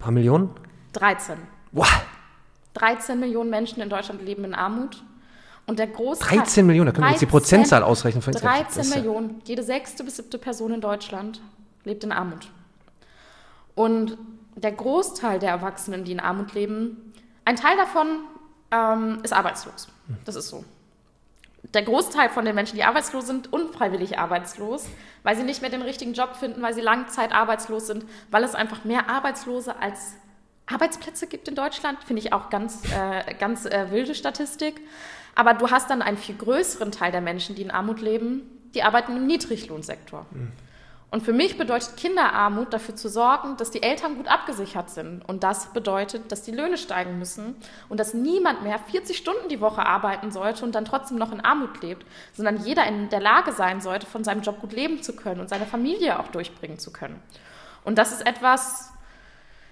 paar Millionen? 13. Wow, 13 Millionen Menschen in Deutschland leben in Armut. Und der Großteil. 13 Millionen, da können wir jetzt die 13 Prozentzahl ausrechnen. Von 13 Das ist ja- Millionen. Jede sechste bis siebte Person in Deutschland lebt in Armut. Und der Großteil der Erwachsenen, die in Armut leben, ein Teil davon ähm, ist arbeitslos. Das ist so. Der Großteil von den Menschen, die arbeitslos sind, unfreiwillig arbeitslos, weil sie nicht mehr den richtigen Job finden, weil sie langzeitarbeitslos sind, weil es einfach mehr Arbeitslose als Arbeitsplätze gibt in Deutschland, finde ich auch ganz, äh, ganz äh, wilde Statistik. Aber du hast dann einen viel größeren Teil der Menschen, die in Armut leben, die arbeiten im Niedriglohnsektor. Und für mich bedeutet Kinderarmut dafür zu sorgen, dass die Eltern gut abgesichert sind. Und das bedeutet, dass die Löhne steigen müssen und dass niemand mehr 40 Stunden die Woche arbeiten sollte und dann trotzdem noch in Armut lebt, sondern jeder in der Lage sein sollte, von seinem Job gut leben zu können und seine Familie auch durchbringen zu können. Und das ist etwas,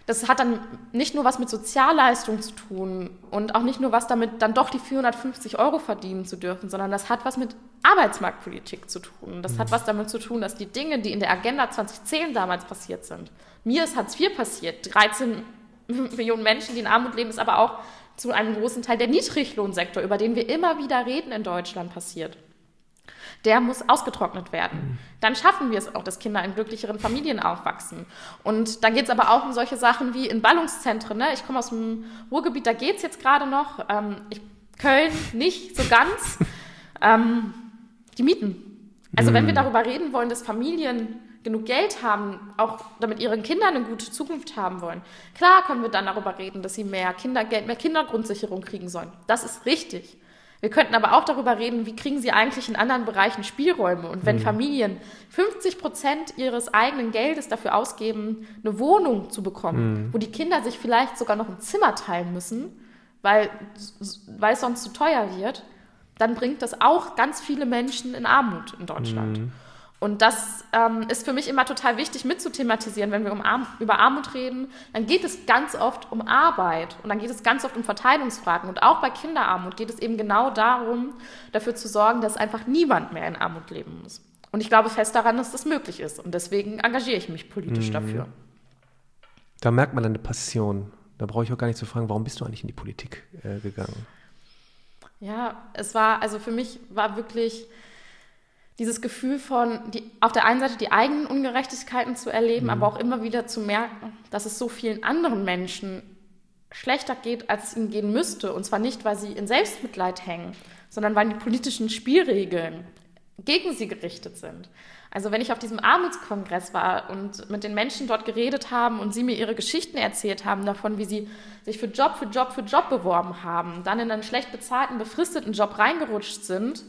das hat dann nicht nur was mit Sozialleistung zu tun und auch nicht nur was damit, dann doch die 450 Euro verdienen zu dürfen, sondern das hat was mit Arbeitsmarktpolitik zu tun. Das hat was damit zu tun, dass die Dinge, die in der Agenda 2010 damals passiert sind, mir ist Hartz IV passiert, 13 Millionen Menschen, die in Armut leben, ist aber auch zu einem großen Teil der Niedriglohnsektor, über den wir immer wieder reden in Deutschland, passiert. Der muss ausgetrocknet werden. Dann schaffen wir es auch, dass Kinder in glücklicheren Familien aufwachsen. Und dann geht es aber auch um solche Sachen wie in Ballungszentren. Ne? Ich komme aus dem Ruhrgebiet, da geht es jetzt gerade noch. Ähm, ich, Köln nicht so ganz. ähm, die Mieten. Also mhm. wenn wir mhm. darüber reden wollen, dass Familien genug Geld haben, auch damit ihre Kinder eine gute Zukunft haben wollen, klar können wir dann darüber reden, dass sie mehr Kindergeld, mehr Kindergrundsicherung kriegen sollen. Das ist richtig. Wir könnten aber auch darüber reden, wie kriegen sie eigentlich in anderen Bereichen Spielräume. Und wenn mhm. Familien 50 Prozent ihres eigenen Geldes dafür ausgeben, eine Wohnung zu bekommen, mhm. wo die Kinder sich vielleicht sogar noch ein Zimmer teilen müssen, weil, weil es sonst zu teuer wird, dann bringt das auch ganz viele Menschen in Armut in Deutschland. Mhm. Und das ähm, ist für mich immer total wichtig mitzuthematisieren, wenn wir um Arm über Armut reden. Dann geht es ganz oft um Arbeit und dann geht es ganz oft um Verteilungsfragen. Und auch bei Kinderarmut geht es eben genau darum, dafür zu sorgen, dass einfach niemand mehr in Armut leben muss. Und ich glaube fest daran, dass das möglich ist. Und deswegen engagiere ich mich politisch mhm. dafür. Da merkt man eine Passion. Da brauche ich auch gar nicht zu fragen, warum bist du eigentlich in die Politik äh, gegangen? Ja, es war, also für mich war wirklich dieses Gefühl von, die, auf der einen Seite die eigenen Ungerechtigkeiten zu erleben, mhm. aber auch immer wieder zu merken, dass es so vielen anderen Menschen schlechter geht, als es ihnen gehen müsste. Und zwar nicht, weil sie in Selbstmitleid hängen, sondern weil die politischen Spielregeln gegen sie gerichtet sind. Also wenn ich auf diesem Armutskongress war und mit den Menschen dort geredet haben und sie mir ihre Geschichten erzählt haben davon, wie sie sich für Job für Job für Job beworben haben, dann in einen schlecht bezahlten, befristeten Job reingerutscht sind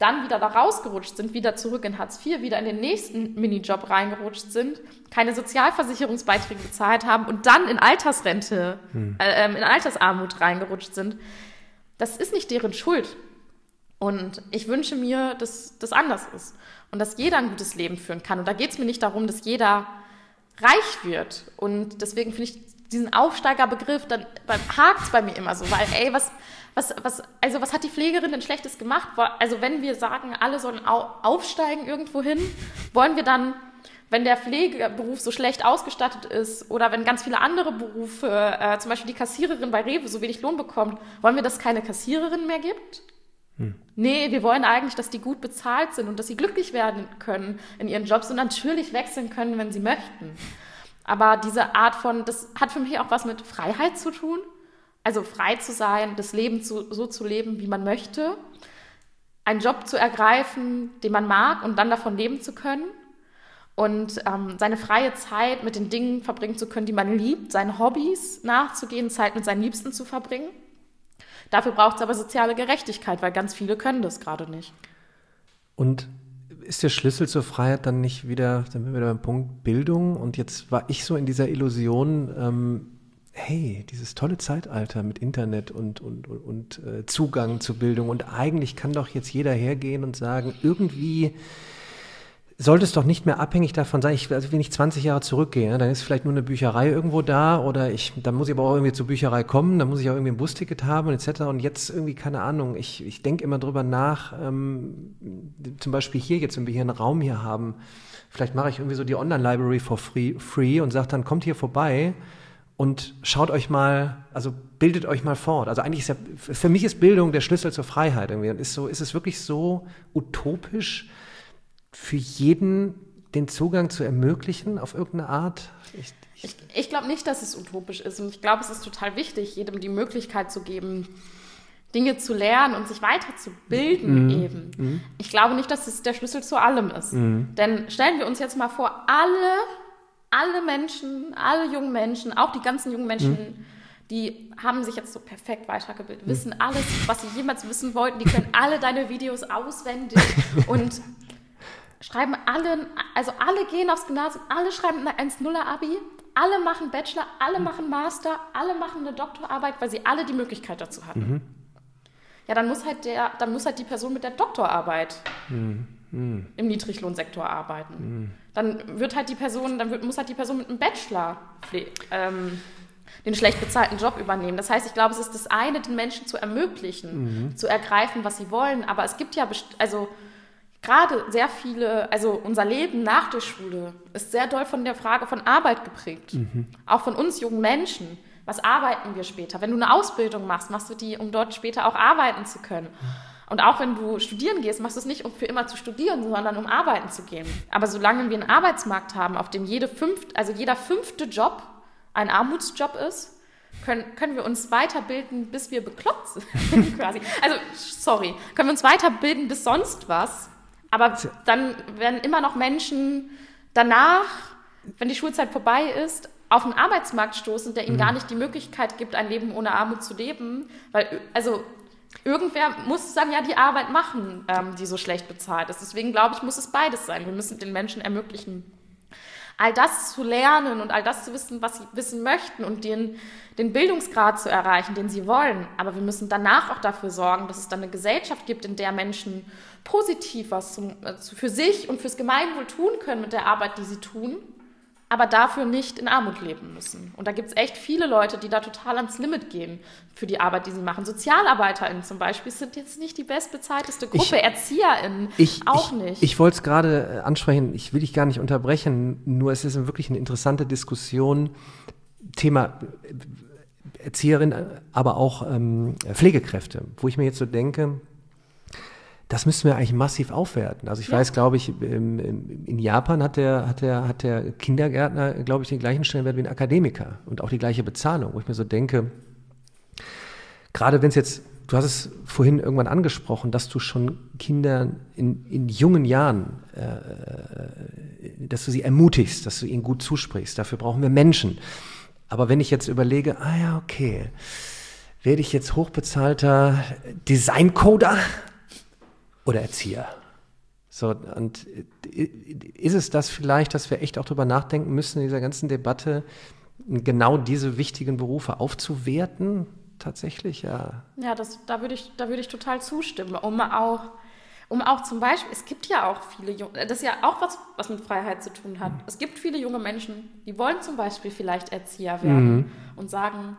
dann wieder da rausgerutscht sind, wieder zurück in Hartz IV, wieder in den nächsten Minijob reingerutscht sind, keine Sozialversicherungsbeiträge bezahlt haben und dann in Altersrente, hm. äh, ähm, in Altersarmut reingerutscht sind. Das ist nicht deren Schuld. Und ich wünsche mir, dass das anders ist und dass jeder ein gutes Leben führen kann. Und da geht es mir nicht darum, dass jeder reich wird. Und deswegen finde ich diesen Aufsteigerbegriff, dann hakt es bei mir immer so, weil, ey, was, was, was, also was hat die Pflegerin denn Schlechtes gemacht? Also wenn wir sagen, alle sollen aufsteigen irgendwo hin, wollen wir dann, wenn der Pflegeberuf so schlecht ausgestattet ist oder wenn ganz viele andere Berufe, äh, zum Beispiel die Kassiererin bei Rewe so wenig Lohn bekommt, wollen wir, dass es keine Kassiererin mehr gibt? Hm. Nee, wir wollen eigentlich, dass die gut bezahlt sind und dass sie glücklich werden können in ihren Jobs und natürlich wechseln können, wenn sie möchten. Aber diese Art von, das hat für mich auch was mit Freiheit zu tun. Also frei zu sein, das Leben zu, so zu leben, wie man möchte, einen Job zu ergreifen, den man mag und dann davon leben zu können und ähm, seine freie Zeit mit den Dingen verbringen zu können, die man liebt, seinen Hobbys nachzugehen, Zeit mit seinen Liebsten zu verbringen. Dafür braucht es aber soziale Gerechtigkeit, weil ganz viele können das gerade nicht. Und ist der Schlüssel zur Freiheit dann nicht wieder, dann sind wir wieder beim Punkt Bildung? Und jetzt war ich so in dieser Illusion, ähm, hey, dieses tolle Zeitalter mit Internet und, und, und, und äh, Zugang zu Bildung und eigentlich kann doch jetzt jeder hergehen und sagen, irgendwie sollte es doch nicht mehr abhängig davon sein, ich, also wenn ich 20 Jahre zurückgehe, dann ist vielleicht nur eine Bücherei irgendwo da oder ich, dann muss ich aber auch irgendwie zur Bücherei kommen, dann muss ich auch irgendwie ein Busticket haben und etc. Und jetzt irgendwie, keine Ahnung, ich, ich denke immer drüber nach, ähm, zum Beispiel hier jetzt, wenn wir hier einen Raum hier haben, vielleicht mache ich irgendwie so die Online-Library for free, free und sage dann, kommt hier vorbei und schaut euch mal, also bildet euch mal fort. Also eigentlich ist ja, für mich ist Bildung der Schlüssel zur Freiheit irgendwie. Und ist so, ist es wirklich so utopisch, für jeden den Zugang zu ermöglichen auf irgendeine Art? Ich, ich, ich, glaube nicht, dass es utopisch ist. Und ich glaube, es ist total wichtig, jedem die Möglichkeit zu geben, Dinge zu lernen und sich weiterzubilden mhm. eben. Mhm. Ich glaube nicht, dass es der Schlüssel zu allem ist. Mhm. Denn stellen wir uns jetzt mal vor, alle alle Menschen, alle jungen Menschen, auch die ganzen jungen Menschen, mhm. die haben sich jetzt so perfekt weitergebildet, mhm. wissen alles, was sie jemals wissen wollten, die können alle deine Videos auswendig und schreiben alle, also alle gehen aufs Gymnasium, alle schreiben ein 1-0er Abi, alle machen Bachelor, alle mhm. machen Master, alle machen eine Doktorarbeit, weil sie alle die Möglichkeit dazu hatten. Mhm. Ja, dann muss halt der, dann muss halt die Person mit der Doktorarbeit mm. im Niedriglohnsektor arbeiten. Mm. Dann wird halt die Person, dann wird, muss halt die Person mit einem Bachelor ähm, den schlecht bezahlten Job übernehmen. Das heißt, ich glaube, es ist das eine, den Menschen zu ermöglichen, mhm. zu ergreifen, was sie wollen. Aber es gibt ja, also gerade sehr viele, also unser Leben nach der Schule ist sehr doll von der Frage von Arbeit geprägt. Mhm. Auch von uns jungen Menschen. Was arbeiten wir später? Wenn du eine Ausbildung machst, machst du die, um dort später auch arbeiten zu können. Und auch wenn du studieren gehst, machst du es nicht, um für immer zu studieren, sondern um arbeiten zu gehen. Aber solange wir einen Arbeitsmarkt haben, auf dem jede fünft, also jeder fünfte Job ein Armutsjob ist, können, können wir uns weiterbilden, bis wir bekloppt sind, quasi. Also, sorry, können wir uns weiterbilden bis sonst was, aber dann werden immer noch Menschen danach, wenn die Schulzeit vorbei ist, auf den Arbeitsmarkt stoßen, der ihnen mhm. gar nicht die Möglichkeit gibt, ein Leben ohne Armut zu leben. Weil, also, irgendwer muss dann ja die Arbeit machen, ähm, die so schlecht bezahlt ist. Deswegen glaube ich, muss es beides sein. Wir müssen den Menschen ermöglichen, all das zu lernen und all das zu wissen, was sie wissen möchten und den, den Bildungsgrad zu erreichen, den sie wollen. Aber wir müssen danach auch dafür sorgen, dass es dann eine Gesellschaft gibt, in der Menschen positiv was zum, äh, für sich und fürs Gemeinwohl tun können mit der Arbeit, die sie tun aber dafür nicht in Armut leben müssen. Und da gibt es echt viele Leute, die da total ans Limit gehen für die Arbeit, die sie machen. SozialarbeiterInnen zum Beispiel sind jetzt nicht die bestbezahlteste Gruppe, ich, ErzieherInnen ich, auch ich, nicht. Ich wollte es gerade äh, ansprechen, ich will dich gar nicht unterbrechen, nur es ist wirklich eine interessante Diskussion. Thema äh, Erzieherin, aber auch ähm, Pflegekräfte, wo ich mir jetzt so denke, das müssen wir eigentlich massiv aufwerten. Also ich ja. weiß, glaube ich, in Japan hat der, hat der, hat der Kindergärtner, glaube ich, den gleichen Stellenwert wie ein Akademiker und auch die gleiche Bezahlung, wo ich mir so denke, gerade wenn es jetzt, du hast es vorhin irgendwann angesprochen, dass du schon Kindern in, in jungen Jahren, äh, dass du sie ermutigst, dass du ihnen gut zusprichst. Dafür brauchen wir Menschen. Aber wenn ich jetzt überlege, ah ja, okay, werde ich jetzt hochbezahlter Designcoder? Oder Erzieher. So, und ist es das vielleicht, dass wir echt auch darüber nachdenken müssen, in dieser ganzen Debatte genau diese wichtigen Berufe aufzuwerten? Tatsächlich, ja. Ja, das, da würde ich, da ich total zustimmen, um auch, um auch zum Beispiel, es gibt ja auch viele junge, das ist ja auch was, was mit Freiheit zu tun hat. Mhm. Es gibt viele junge Menschen, die wollen zum Beispiel vielleicht Erzieher werden mhm. und sagen,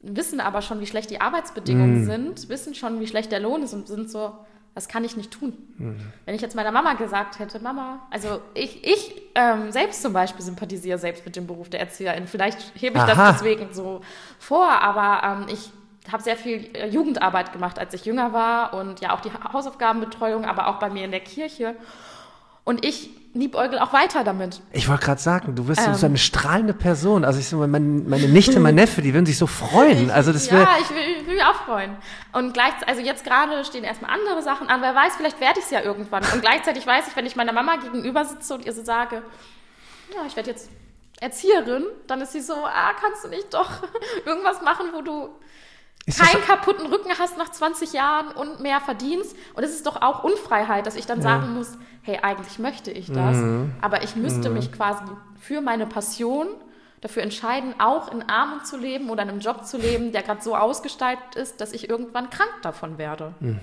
wissen aber schon, wie schlecht die Arbeitsbedingungen mhm. sind, wissen schon, wie schlecht der Lohn ist und sind so, das kann ich nicht tun. Mhm. Wenn ich jetzt meiner Mama gesagt hätte, Mama, also ich, ich ähm, selbst zum Beispiel sympathisiere selbst mit dem Beruf der Erzieherin. Vielleicht hebe ich Aha. das deswegen so vor, aber ähm, ich habe sehr viel äh, Jugendarbeit gemacht, als ich jünger war und ja auch die Hausaufgabenbetreuung, aber auch bei mir in der Kirche. Und ich liebäugel auch weiter damit. Ich wollte gerade sagen, du bist ähm, so eine strahlende Person. Also ich so, meine, meine Nichte, mein Neffe, die würden sich so freuen. Also das ja, ich will, ich will mich auch freuen. Und gleichzeitig, also jetzt gerade stehen erstmal andere Sachen an. Wer weiß, vielleicht werde ich es ja irgendwann. Und gleichzeitig weiß ich, wenn ich meiner Mama gegenüber sitze und ihr so sage, ja, ich werde jetzt Erzieherin, dann ist sie so, ah, kannst du nicht doch irgendwas machen, wo du ist keinen kaputten Rücken hast nach 20 Jahren und mehr verdienst. Und es ist doch auch Unfreiheit, dass ich dann ja. sagen muss, hey, eigentlich möchte ich das, mhm. aber ich müsste mhm. mich quasi für meine Passion dafür entscheiden, auch in Armut zu leben oder in einem Job zu leben, der gerade so ausgestaltet ist, dass ich irgendwann krank davon werde. Mhm.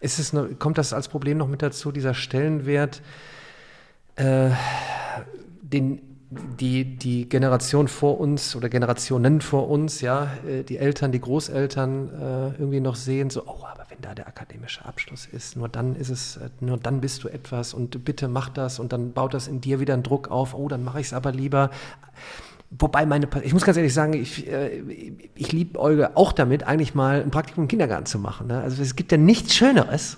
Ist es eine, kommt das als Problem noch mit dazu, dieser Stellenwert, äh, den die, die Generation vor uns oder Generationen vor uns, ja, äh, die Eltern, die Großeltern äh, irgendwie noch sehen, so, oh, aber wenn da der akademische Abschluss ist, nur dann ist es, äh, nur dann bist du etwas und bitte mach das und dann baut das in dir wieder einen Druck auf, oh, dann mache ich es aber lieber. Wobei meine, ich muss ganz ehrlich sagen, ich, ich liebe Olga auch damit, eigentlich mal ein Praktikum im Kindergarten zu machen. Ne? Also es gibt ja nichts Schöneres.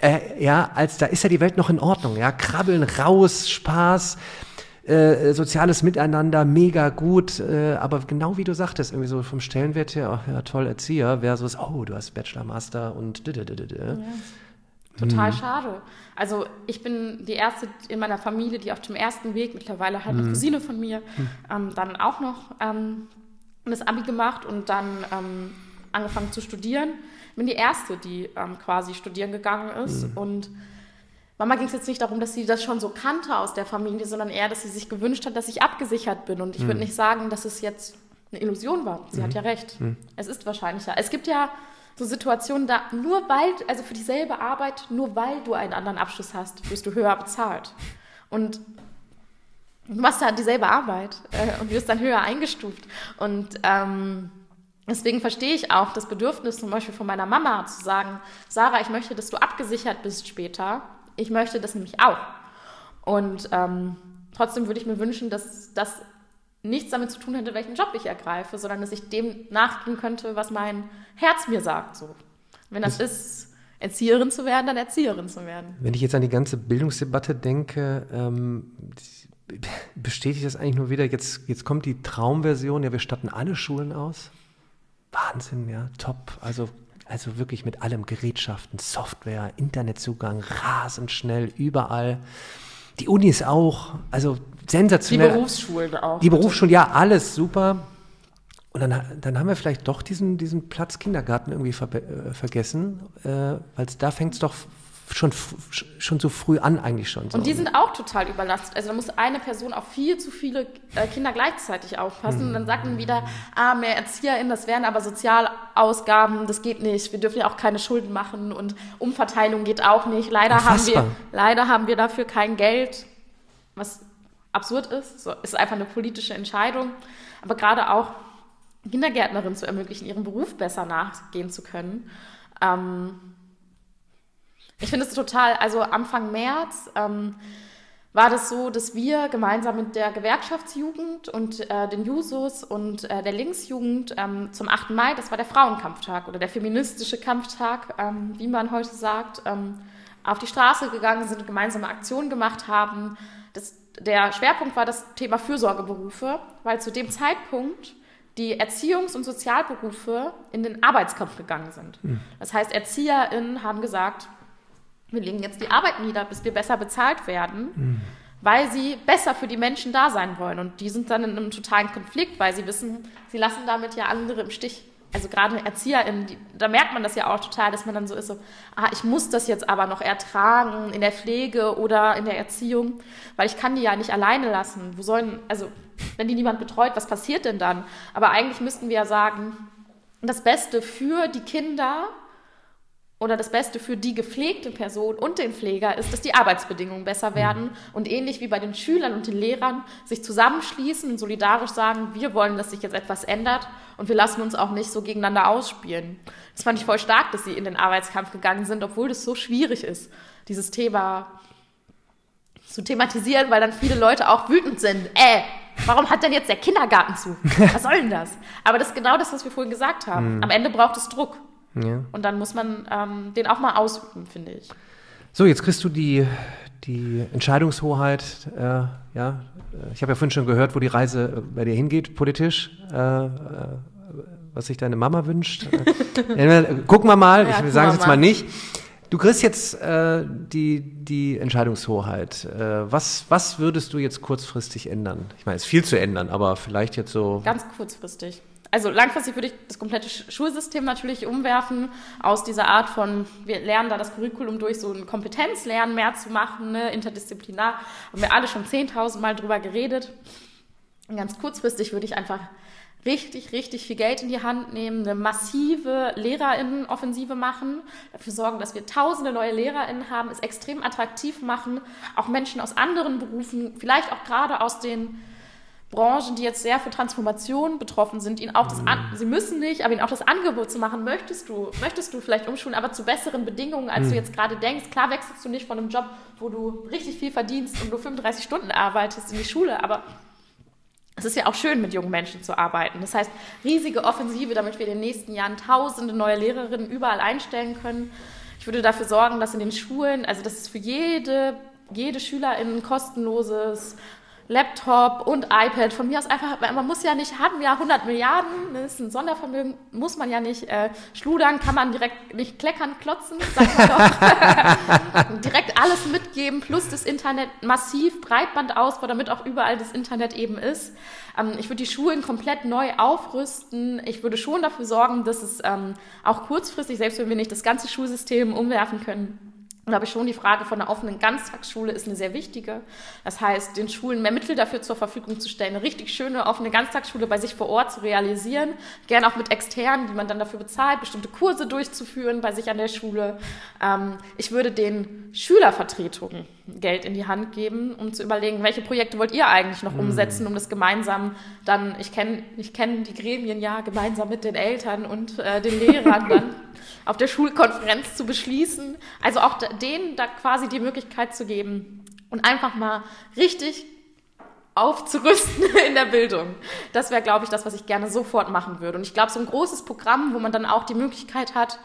Ja. Äh, ja, als da ist ja die Welt noch in Ordnung. Ja, krabbeln raus, Spaß äh, soziales Miteinander mega gut, äh, aber genau wie du sagtest, irgendwie so vom Stellenwert her, ach, ja toll, Erzieher, versus, oh, du hast Bachelor, Master und ja. Total hm. schade. Also ich bin die erste in meiner Familie, die auf dem ersten Weg, mittlerweile halt eine hm. Cousine von mir, hm. ähm, dann auch noch ähm, das Abi gemacht und dann ähm, angefangen zu studieren. Bin die erste, die ähm, quasi studieren gegangen ist hm. und Mama ging es jetzt nicht darum, dass sie das schon so kannte aus der Familie, sondern eher, dass sie sich gewünscht hat, dass ich abgesichert bin. Und ich mhm. würde nicht sagen, dass es jetzt eine Illusion war. Sie mhm. hat ja recht. Mhm. Es ist wahrscheinlicher. Es gibt ja so Situationen, da nur weil, also für dieselbe Arbeit, nur weil du einen anderen Abschluss hast, wirst du höher bezahlt. Und du machst halt dieselbe Arbeit äh, und wirst dann höher eingestuft. Und ähm, deswegen verstehe ich auch das Bedürfnis zum Beispiel von meiner Mama zu sagen, Sarah, ich möchte, dass du abgesichert bist später ich möchte das nämlich auch. Und ähm, trotzdem würde ich mir wünschen, dass das nichts damit zu tun hätte, welchen Job ich ergreife, sondern dass ich dem nachgehen könnte, was mein Herz mir sagt. So. Wenn das, das ist, Erzieherin zu werden, dann Erzieherin zu werden. Wenn ich jetzt an die ganze Bildungsdebatte denke, ähm, bestätigt das eigentlich nur wieder, jetzt, jetzt kommt die Traumversion, ja, wir statten alle Schulen aus. Wahnsinn, ja, top. Also, also wirklich mit allem Gerätschaften, Software, Internetzugang, rasend schnell, überall. Die Unis auch, also sensationell. Die Berufsschulen auch. Die Berufsschulen, ja, alles super. Und dann, dann haben wir vielleicht doch diesen, diesen Platz Kindergarten irgendwie ver äh, vergessen, äh, weil da fängt es doch schon, schon so früh an eigentlich schon. So. Und die sind auch total überlastet. Also da muss eine Person auf viel zu viele äh, Kinder gleichzeitig aufpassen. Hm. Und dann sagt man wieder, ah, mehr ErzieherInnen, das wären aber Sozialausgaben, das geht nicht. Wir dürfen ja auch keine Schulden machen und Umverteilung geht auch nicht. Leider, haben wir, leider haben wir dafür kein Geld, was absurd ist. So, ist einfach eine politische Entscheidung. Aber gerade auch Kindergärtnerin zu ermöglichen, ihrem Beruf besser nachgehen zu können. Ähm, ich finde es total, also Anfang März ähm, war das so, dass wir gemeinsam mit der Gewerkschaftsjugend und äh, den Jusos und äh, der Linksjugend ähm, zum 8. Mai, das war der Frauenkampftag oder der feministische Kampftag, ähm, wie man heute sagt, ähm, auf die Straße gegangen sind und gemeinsame Aktionen gemacht haben. Das, der Schwerpunkt war das Thema Fürsorgeberufe, weil zu dem Zeitpunkt die Erziehungs- und Sozialberufe in den Arbeitskampf gegangen sind. Mhm. Das heißt, ErzieherInnen haben gesagt, wir legen jetzt die Arbeit nieder, bis wir besser bezahlt werden, mhm. weil sie besser für die Menschen da sein wollen. Und die sind dann in einem totalen Konflikt, weil sie wissen, sie lassen damit ja andere im Stich. Also gerade ErzieherInnen, die, da merkt man das ja auch total, dass man dann so ist, so, ah, ich muss das jetzt aber noch ertragen in der Pflege oder in der Erziehung, weil ich kann die ja nicht alleine lassen. Wo sollen, also wenn die niemand betreut, was passiert denn dann? Aber eigentlich müssten wir ja sagen, das Beste für die Kinder oder das Beste für die gepflegte Person und den Pfleger ist, dass die Arbeitsbedingungen besser mhm. werden und ähnlich wie bei den Schülern und den Lehrern sich zusammenschließen und solidarisch sagen, wir wollen, dass sich jetzt etwas ändert und wir lassen uns auch nicht so gegeneinander ausspielen. Das fand ich voll stark, dass sie in den Arbeitskampf gegangen sind, obwohl das so schwierig ist, dieses Thema zu thematisieren, weil dann viele Leute auch wütend sind. Äh, warum hat denn jetzt der Kindergarten zu? Was soll denn das? Aber das ist genau das, was wir vorhin gesagt haben. Mhm. Am Ende braucht es Druck. Ja. Und dann muss man ähm, den auch mal ausüben, finde ich. So, jetzt kriegst du die, die Entscheidungshoheit. Äh, ja, ich habe ja vorhin schon gehört, wo die Reise bei dir hingeht, politisch. Äh, äh was sich deine Mama wünscht. Äh, gucken wir mal, ja, ich sage es jetzt mal nicht. Du kriegst jetzt äh, die, die Entscheidungshoheit. Äh, was, was würdest du jetzt kurzfristig ändern? Ich meine, es ist viel zu ändern, aber vielleicht jetzt so. Ganz kurzfristig also langfristig würde ich das komplette Schulsystem natürlich umwerfen, aus dieser Art von, wir lernen da das Curriculum durch so ein Kompetenzlernen mehr zu machen, ne, interdisziplinar. Haben wir alle schon 10.000 Mal drüber geredet. Und ganz kurzfristig würde ich einfach richtig, richtig viel Geld in die Hand nehmen, eine massive LehrerInnen-Offensive machen, dafür sorgen, dass wir tausende neue LehrerInnen haben, es extrem attraktiv machen, auch Menschen aus anderen Berufen, vielleicht auch gerade aus den Branchen, die jetzt sehr für Transformation betroffen sind, ihnen auch das, An sie müssen nicht, aber ihnen auch das Angebot zu machen, möchtest du, möchtest du vielleicht umschulen, aber zu besseren Bedingungen, als mhm. du jetzt gerade denkst. Klar wechselst du nicht von einem Job, wo du richtig viel verdienst und du 35 Stunden arbeitest in die Schule, aber es ist ja auch schön, mit jungen Menschen zu arbeiten. Das heißt, riesige Offensive, damit wir in den nächsten Jahren tausende neue Lehrerinnen überall einstellen können. Ich würde dafür sorgen, dass in den Schulen, also dass es für jede, jede Schülerin kostenloses Laptop und iPad. Von mir aus einfach, man muss ja nicht, hatten wir ja 100 Milliarden, das ist ein Sondervermögen, muss man ja nicht äh, schludern, kann man direkt nicht kleckern, klotzen, sagt man doch. direkt alles mitgeben, plus das Internet massiv, Breitbandausbau, damit auch überall das Internet eben ist. Ähm, ich würde die Schulen komplett neu aufrüsten. Ich würde schon dafür sorgen, dass es ähm, auch kurzfristig, selbst wenn wir nicht das ganze Schulsystem umwerfen können, und habe ich schon die Frage von einer offenen Ganztagsschule ist eine sehr wichtige. Das heißt, den Schulen mehr Mittel dafür zur Verfügung zu stellen, eine richtig schöne offene Ganztagsschule bei sich vor Ort zu realisieren, gerne auch mit externen, die man dann dafür bezahlt, bestimmte Kurse durchzuführen bei sich an der Schule. Ähm, ich würde den Schülervertretungen Geld in die Hand geben, um zu überlegen, welche Projekte wollt ihr eigentlich noch mhm. umsetzen, um das gemeinsam dann, ich kenne ich kenn die Gremien ja, gemeinsam mit den Eltern und äh, den Lehrern dann auf der Schulkonferenz zu beschließen. Also auch denen da quasi die Möglichkeit zu geben und einfach mal richtig aufzurüsten in der Bildung. Das wäre, glaube ich, das, was ich gerne sofort machen würde. Und ich glaube, so ein großes Programm, wo man dann auch die Möglichkeit hat,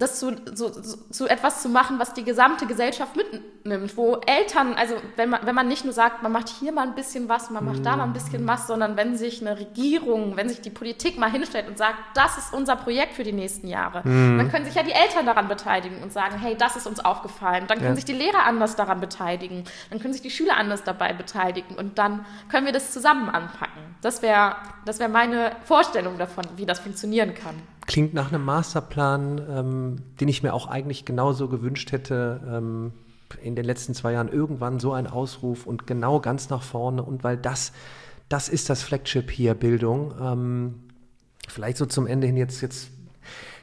das zu, so, zu etwas zu machen, was die gesamte Gesellschaft mitnimmt, wo Eltern, also wenn man, wenn man nicht nur sagt, man macht hier mal ein bisschen was, man macht da mal ein bisschen was, sondern wenn sich eine Regierung, wenn sich die Politik mal hinstellt und sagt, das ist unser Projekt für die nächsten Jahre, mhm. dann können sich ja die Eltern daran beteiligen und sagen, hey, das ist uns aufgefallen. Dann können ja. sich die Lehrer anders daran beteiligen, dann können sich die Schüler anders dabei beteiligen und dann können wir das zusammen anpacken. Das wäre das wär meine Vorstellung davon, wie das funktionieren kann. Klingt nach einem Masterplan, ähm, den ich mir auch eigentlich genauso gewünscht hätte. Ähm, in den letzten zwei Jahren irgendwann so ein Ausruf und genau ganz nach vorne. Und weil das, das ist das Flagship hier, Bildung. Ähm, vielleicht so zum Ende hin jetzt, jetzt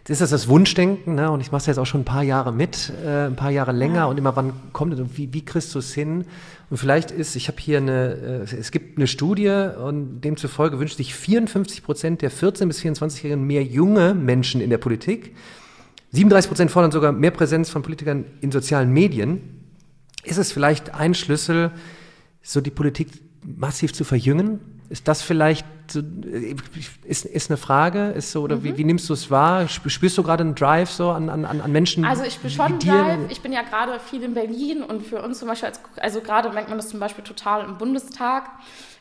ist das das Wunschdenken, ne? und ich mache es jetzt auch schon ein paar Jahre mit, äh, ein paar Jahre länger ja. und immer, wann kommt es und wie, wie kriegst du es hin? Und vielleicht ist, ich habe hier eine, äh, es gibt eine Studie und demzufolge wünscht sich 54 Prozent der 14- bis 24-Jährigen mehr junge Menschen in der Politik. 37 Prozent fordern sogar mehr Präsenz von Politikern in sozialen Medien. Ist es vielleicht ein Schlüssel, so die Politik massiv zu verjüngen? Ist das vielleicht ist, ist eine Frage, ist so, oder mhm. wie, wie, nimmst du es wahr? Spürst du gerade einen Drive so an, an, an Menschen? Also ich spüre schon einen Drive. Ich bin ja gerade viel in Berlin und für uns zum Beispiel, als, also gerade merkt man das zum Beispiel total im Bundestag.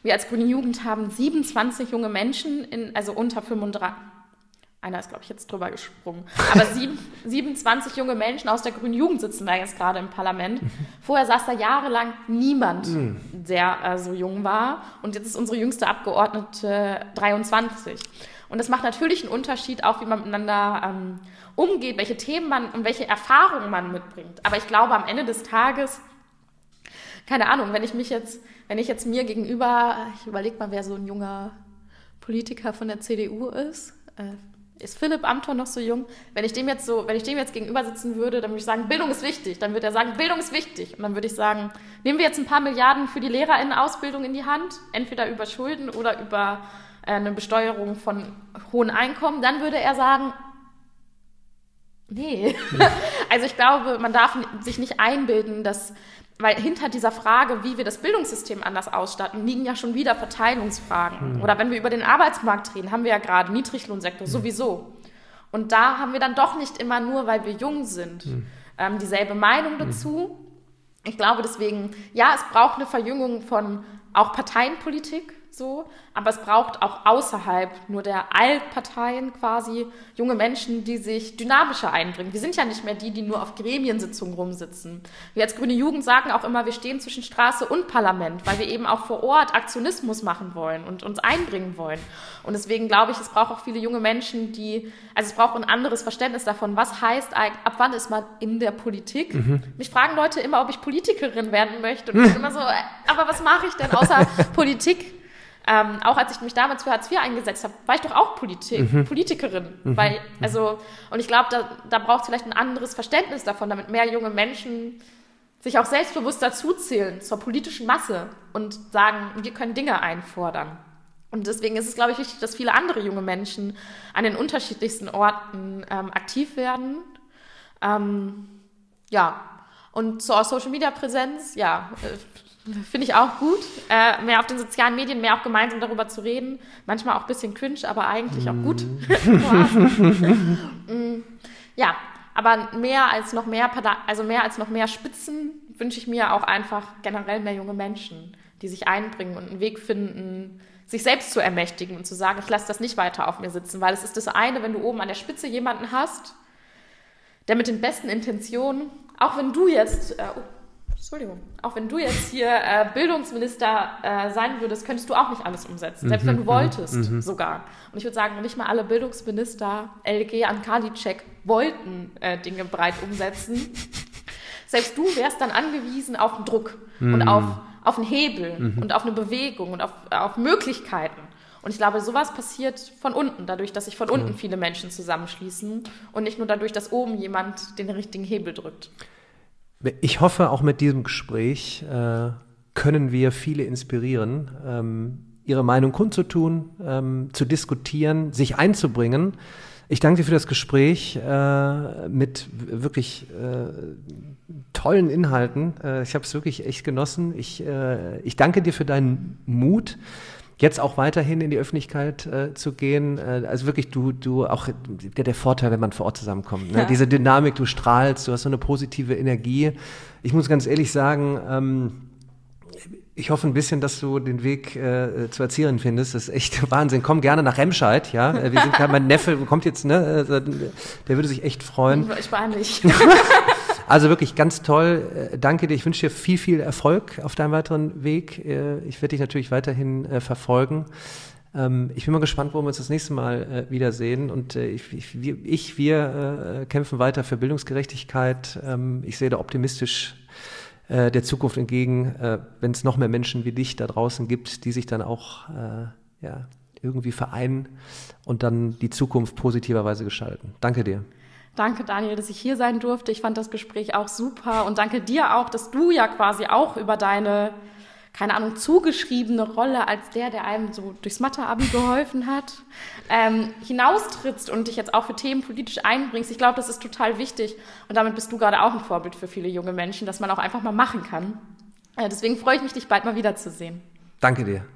Wir als Grüne Jugend haben 27 junge Menschen, in, also unter 35, einer ist, glaube ich, jetzt drüber gesprungen. Aber sieben, 27 junge Menschen aus der Grünen Jugend sitzen da jetzt gerade im Parlament. Vorher saß da jahrelang niemand, mhm. der äh, so jung war. Und jetzt ist unsere jüngste Abgeordnete 23. Und das macht natürlich einen Unterschied, auch wie man miteinander ähm, umgeht, welche Themen man und welche Erfahrungen man mitbringt. Aber ich glaube, am Ende des Tages, keine Ahnung, wenn ich mich jetzt, wenn ich jetzt mir gegenüber, ich überlege mal, wer so ein junger Politiker von der CDU ist, äh, ist Philipp Amthor noch so jung? Wenn ich dem jetzt so, wenn ich dem jetzt gegenüber sitzen würde, dann würde ich sagen, Bildung ist wichtig. Dann würde er sagen, Bildung ist wichtig. Und dann würde ich sagen, nehmen wir jetzt ein paar Milliarden für die LehrerInnen-Ausbildung in die Hand, entweder über Schulden oder über äh, eine Besteuerung von hohen Einkommen. Dann würde er sagen, nee. also ich glaube, man darf sich nicht einbilden, dass weil hinter dieser Frage, wie wir das Bildungssystem anders ausstatten, liegen ja schon wieder Verteilungsfragen. Mhm. Oder wenn wir über den Arbeitsmarkt reden, haben wir ja gerade Niedriglohnsektor mhm. sowieso. Und da haben wir dann doch nicht immer nur, weil wir jung sind, mhm. ähm, dieselbe Meinung hm. dazu. Ich glaube deswegen, ja, es braucht eine Verjüngung von auch Parteienpolitik, so, aber es braucht auch außerhalb nur der Altparteien quasi junge Menschen, die sich dynamischer einbringen. Wir sind ja nicht mehr die, die nur auf Gremiensitzungen rumsitzen. Wir als Grüne Jugend sagen auch immer, wir stehen zwischen Straße und Parlament, weil wir eben auch vor Ort Aktionismus machen wollen und uns einbringen wollen. Und deswegen glaube ich, es braucht auch viele junge Menschen, die, also es braucht ein anderes Verständnis davon, was heißt eigentlich, ab wann ist man in der Politik? Mhm. Mich fragen Leute immer, ob ich Politikerin werden möchte. Und ich bin immer so, äh, aber was mache ich denn außer Politik? Ähm, auch als ich mich damals für Hartz IV eingesetzt habe, war ich doch auch Politik, mhm. Politikerin. Mhm. Weil, also, und ich glaube, da, da braucht es vielleicht ein anderes Verständnis davon, damit mehr junge Menschen sich auch selbstbewusst dazuzählen zur politischen Masse und sagen, wir können Dinge einfordern. Und deswegen ist es, glaube ich, wichtig, dass viele andere junge Menschen an den unterschiedlichsten Orten ähm, aktiv werden. Ähm, ja, und zur Social Media Präsenz, ja, äh, Finde ich auch gut. Äh, mehr auf den sozialen Medien, mehr auch gemeinsam darüber zu reden. Manchmal auch ein bisschen cringe, aber eigentlich auch gut. Mm. ja, aber mehr als noch mehr, also mehr als noch mehr Spitzen wünsche ich mir auch einfach generell mehr junge Menschen, die sich einbringen und einen Weg finden, sich selbst zu ermächtigen und zu sagen, ich lasse das nicht weiter auf mir sitzen, weil es ist das eine, wenn du oben an der Spitze jemanden hast, der mit den besten Intentionen, auch wenn du jetzt, äh, Entschuldigung. Auch wenn du jetzt hier äh, Bildungsminister äh, sein würdest, könntest du auch nicht alles umsetzen. Selbst mhm, wenn du mhm, wolltest mhm. sogar. Und ich würde sagen, nicht mal alle Bildungsminister, LG an Karliczek, wollten äh, Dinge breit umsetzen. Selbst du wärst dann angewiesen auf einen Druck mhm. und auf, auf einen Hebel mhm. und auf eine Bewegung und auf, auf Möglichkeiten. Und ich glaube, sowas passiert von unten, dadurch, dass sich von unten viele Menschen zusammenschließen und nicht nur dadurch, dass oben jemand den richtigen Hebel drückt. Ich hoffe, auch mit diesem Gespräch äh, können wir viele inspirieren, ähm, ihre Meinung kundzutun, ähm, zu diskutieren, sich einzubringen. Ich danke dir für das Gespräch äh, mit wirklich äh, tollen Inhalten. Äh, ich habe es wirklich echt genossen. Ich, äh, ich danke dir für deinen Mut jetzt auch weiterhin in die Öffentlichkeit äh, zu gehen. Äh, also wirklich, du, du auch der, der Vorteil, wenn man vor Ort zusammenkommt. Ne? Ja. Diese Dynamik, du strahlst, du hast so eine positive Energie. Ich muss ganz ehrlich sagen, ähm, ich hoffe ein bisschen, dass du den Weg äh, zur Erzieherin findest. Das ist echt Wahnsinn. Komm gerne nach Remscheid, ja. Äh, wir sind gerade, mein Neffe kommt jetzt, ne? Äh, der würde sich echt freuen. Ich war nicht. Also wirklich ganz toll. Äh, danke dir. Ich wünsche dir viel, viel Erfolg auf deinem weiteren Weg. Äh, ich werde dich natürlich weiterhin äh, verfolgen. Ähm, ich bin mal gespannt, wo wir uns das nächste Mal wiedersehen. Und ich, ich, wir, kämpfen weiter für Bildungsgerechtigkeit. Ähm, ich sehe da optimistisch der Zukunft entgegen, wenn es noch mehr Menschen wie dich da draußen gibt, die sich dann auch ja, irgendwie vereinen und dann die Zukunft positiverweise gestalten. Danke dir. Danke, Daniel, dass ich hier sein durfte. Ich fand das Gespräch auch super und danke dir auch, dass du ja quasi auch über deine, keine Ahnung, zugeschriebene Rolle als der, der einem so durchs Mathe-Abi geholfen hat, ähm, hinaustrittst und dich jetzt auch für Themen politisch einbringst. Ich glaube, das ist total wichtig und damit bist du gerade auch ein Vorbild für viele junge Menschen, dass man auch einfach mal machen kann. Äh, deswegen freue ich mich, dich bald mal wiederzusehen. Danke dir.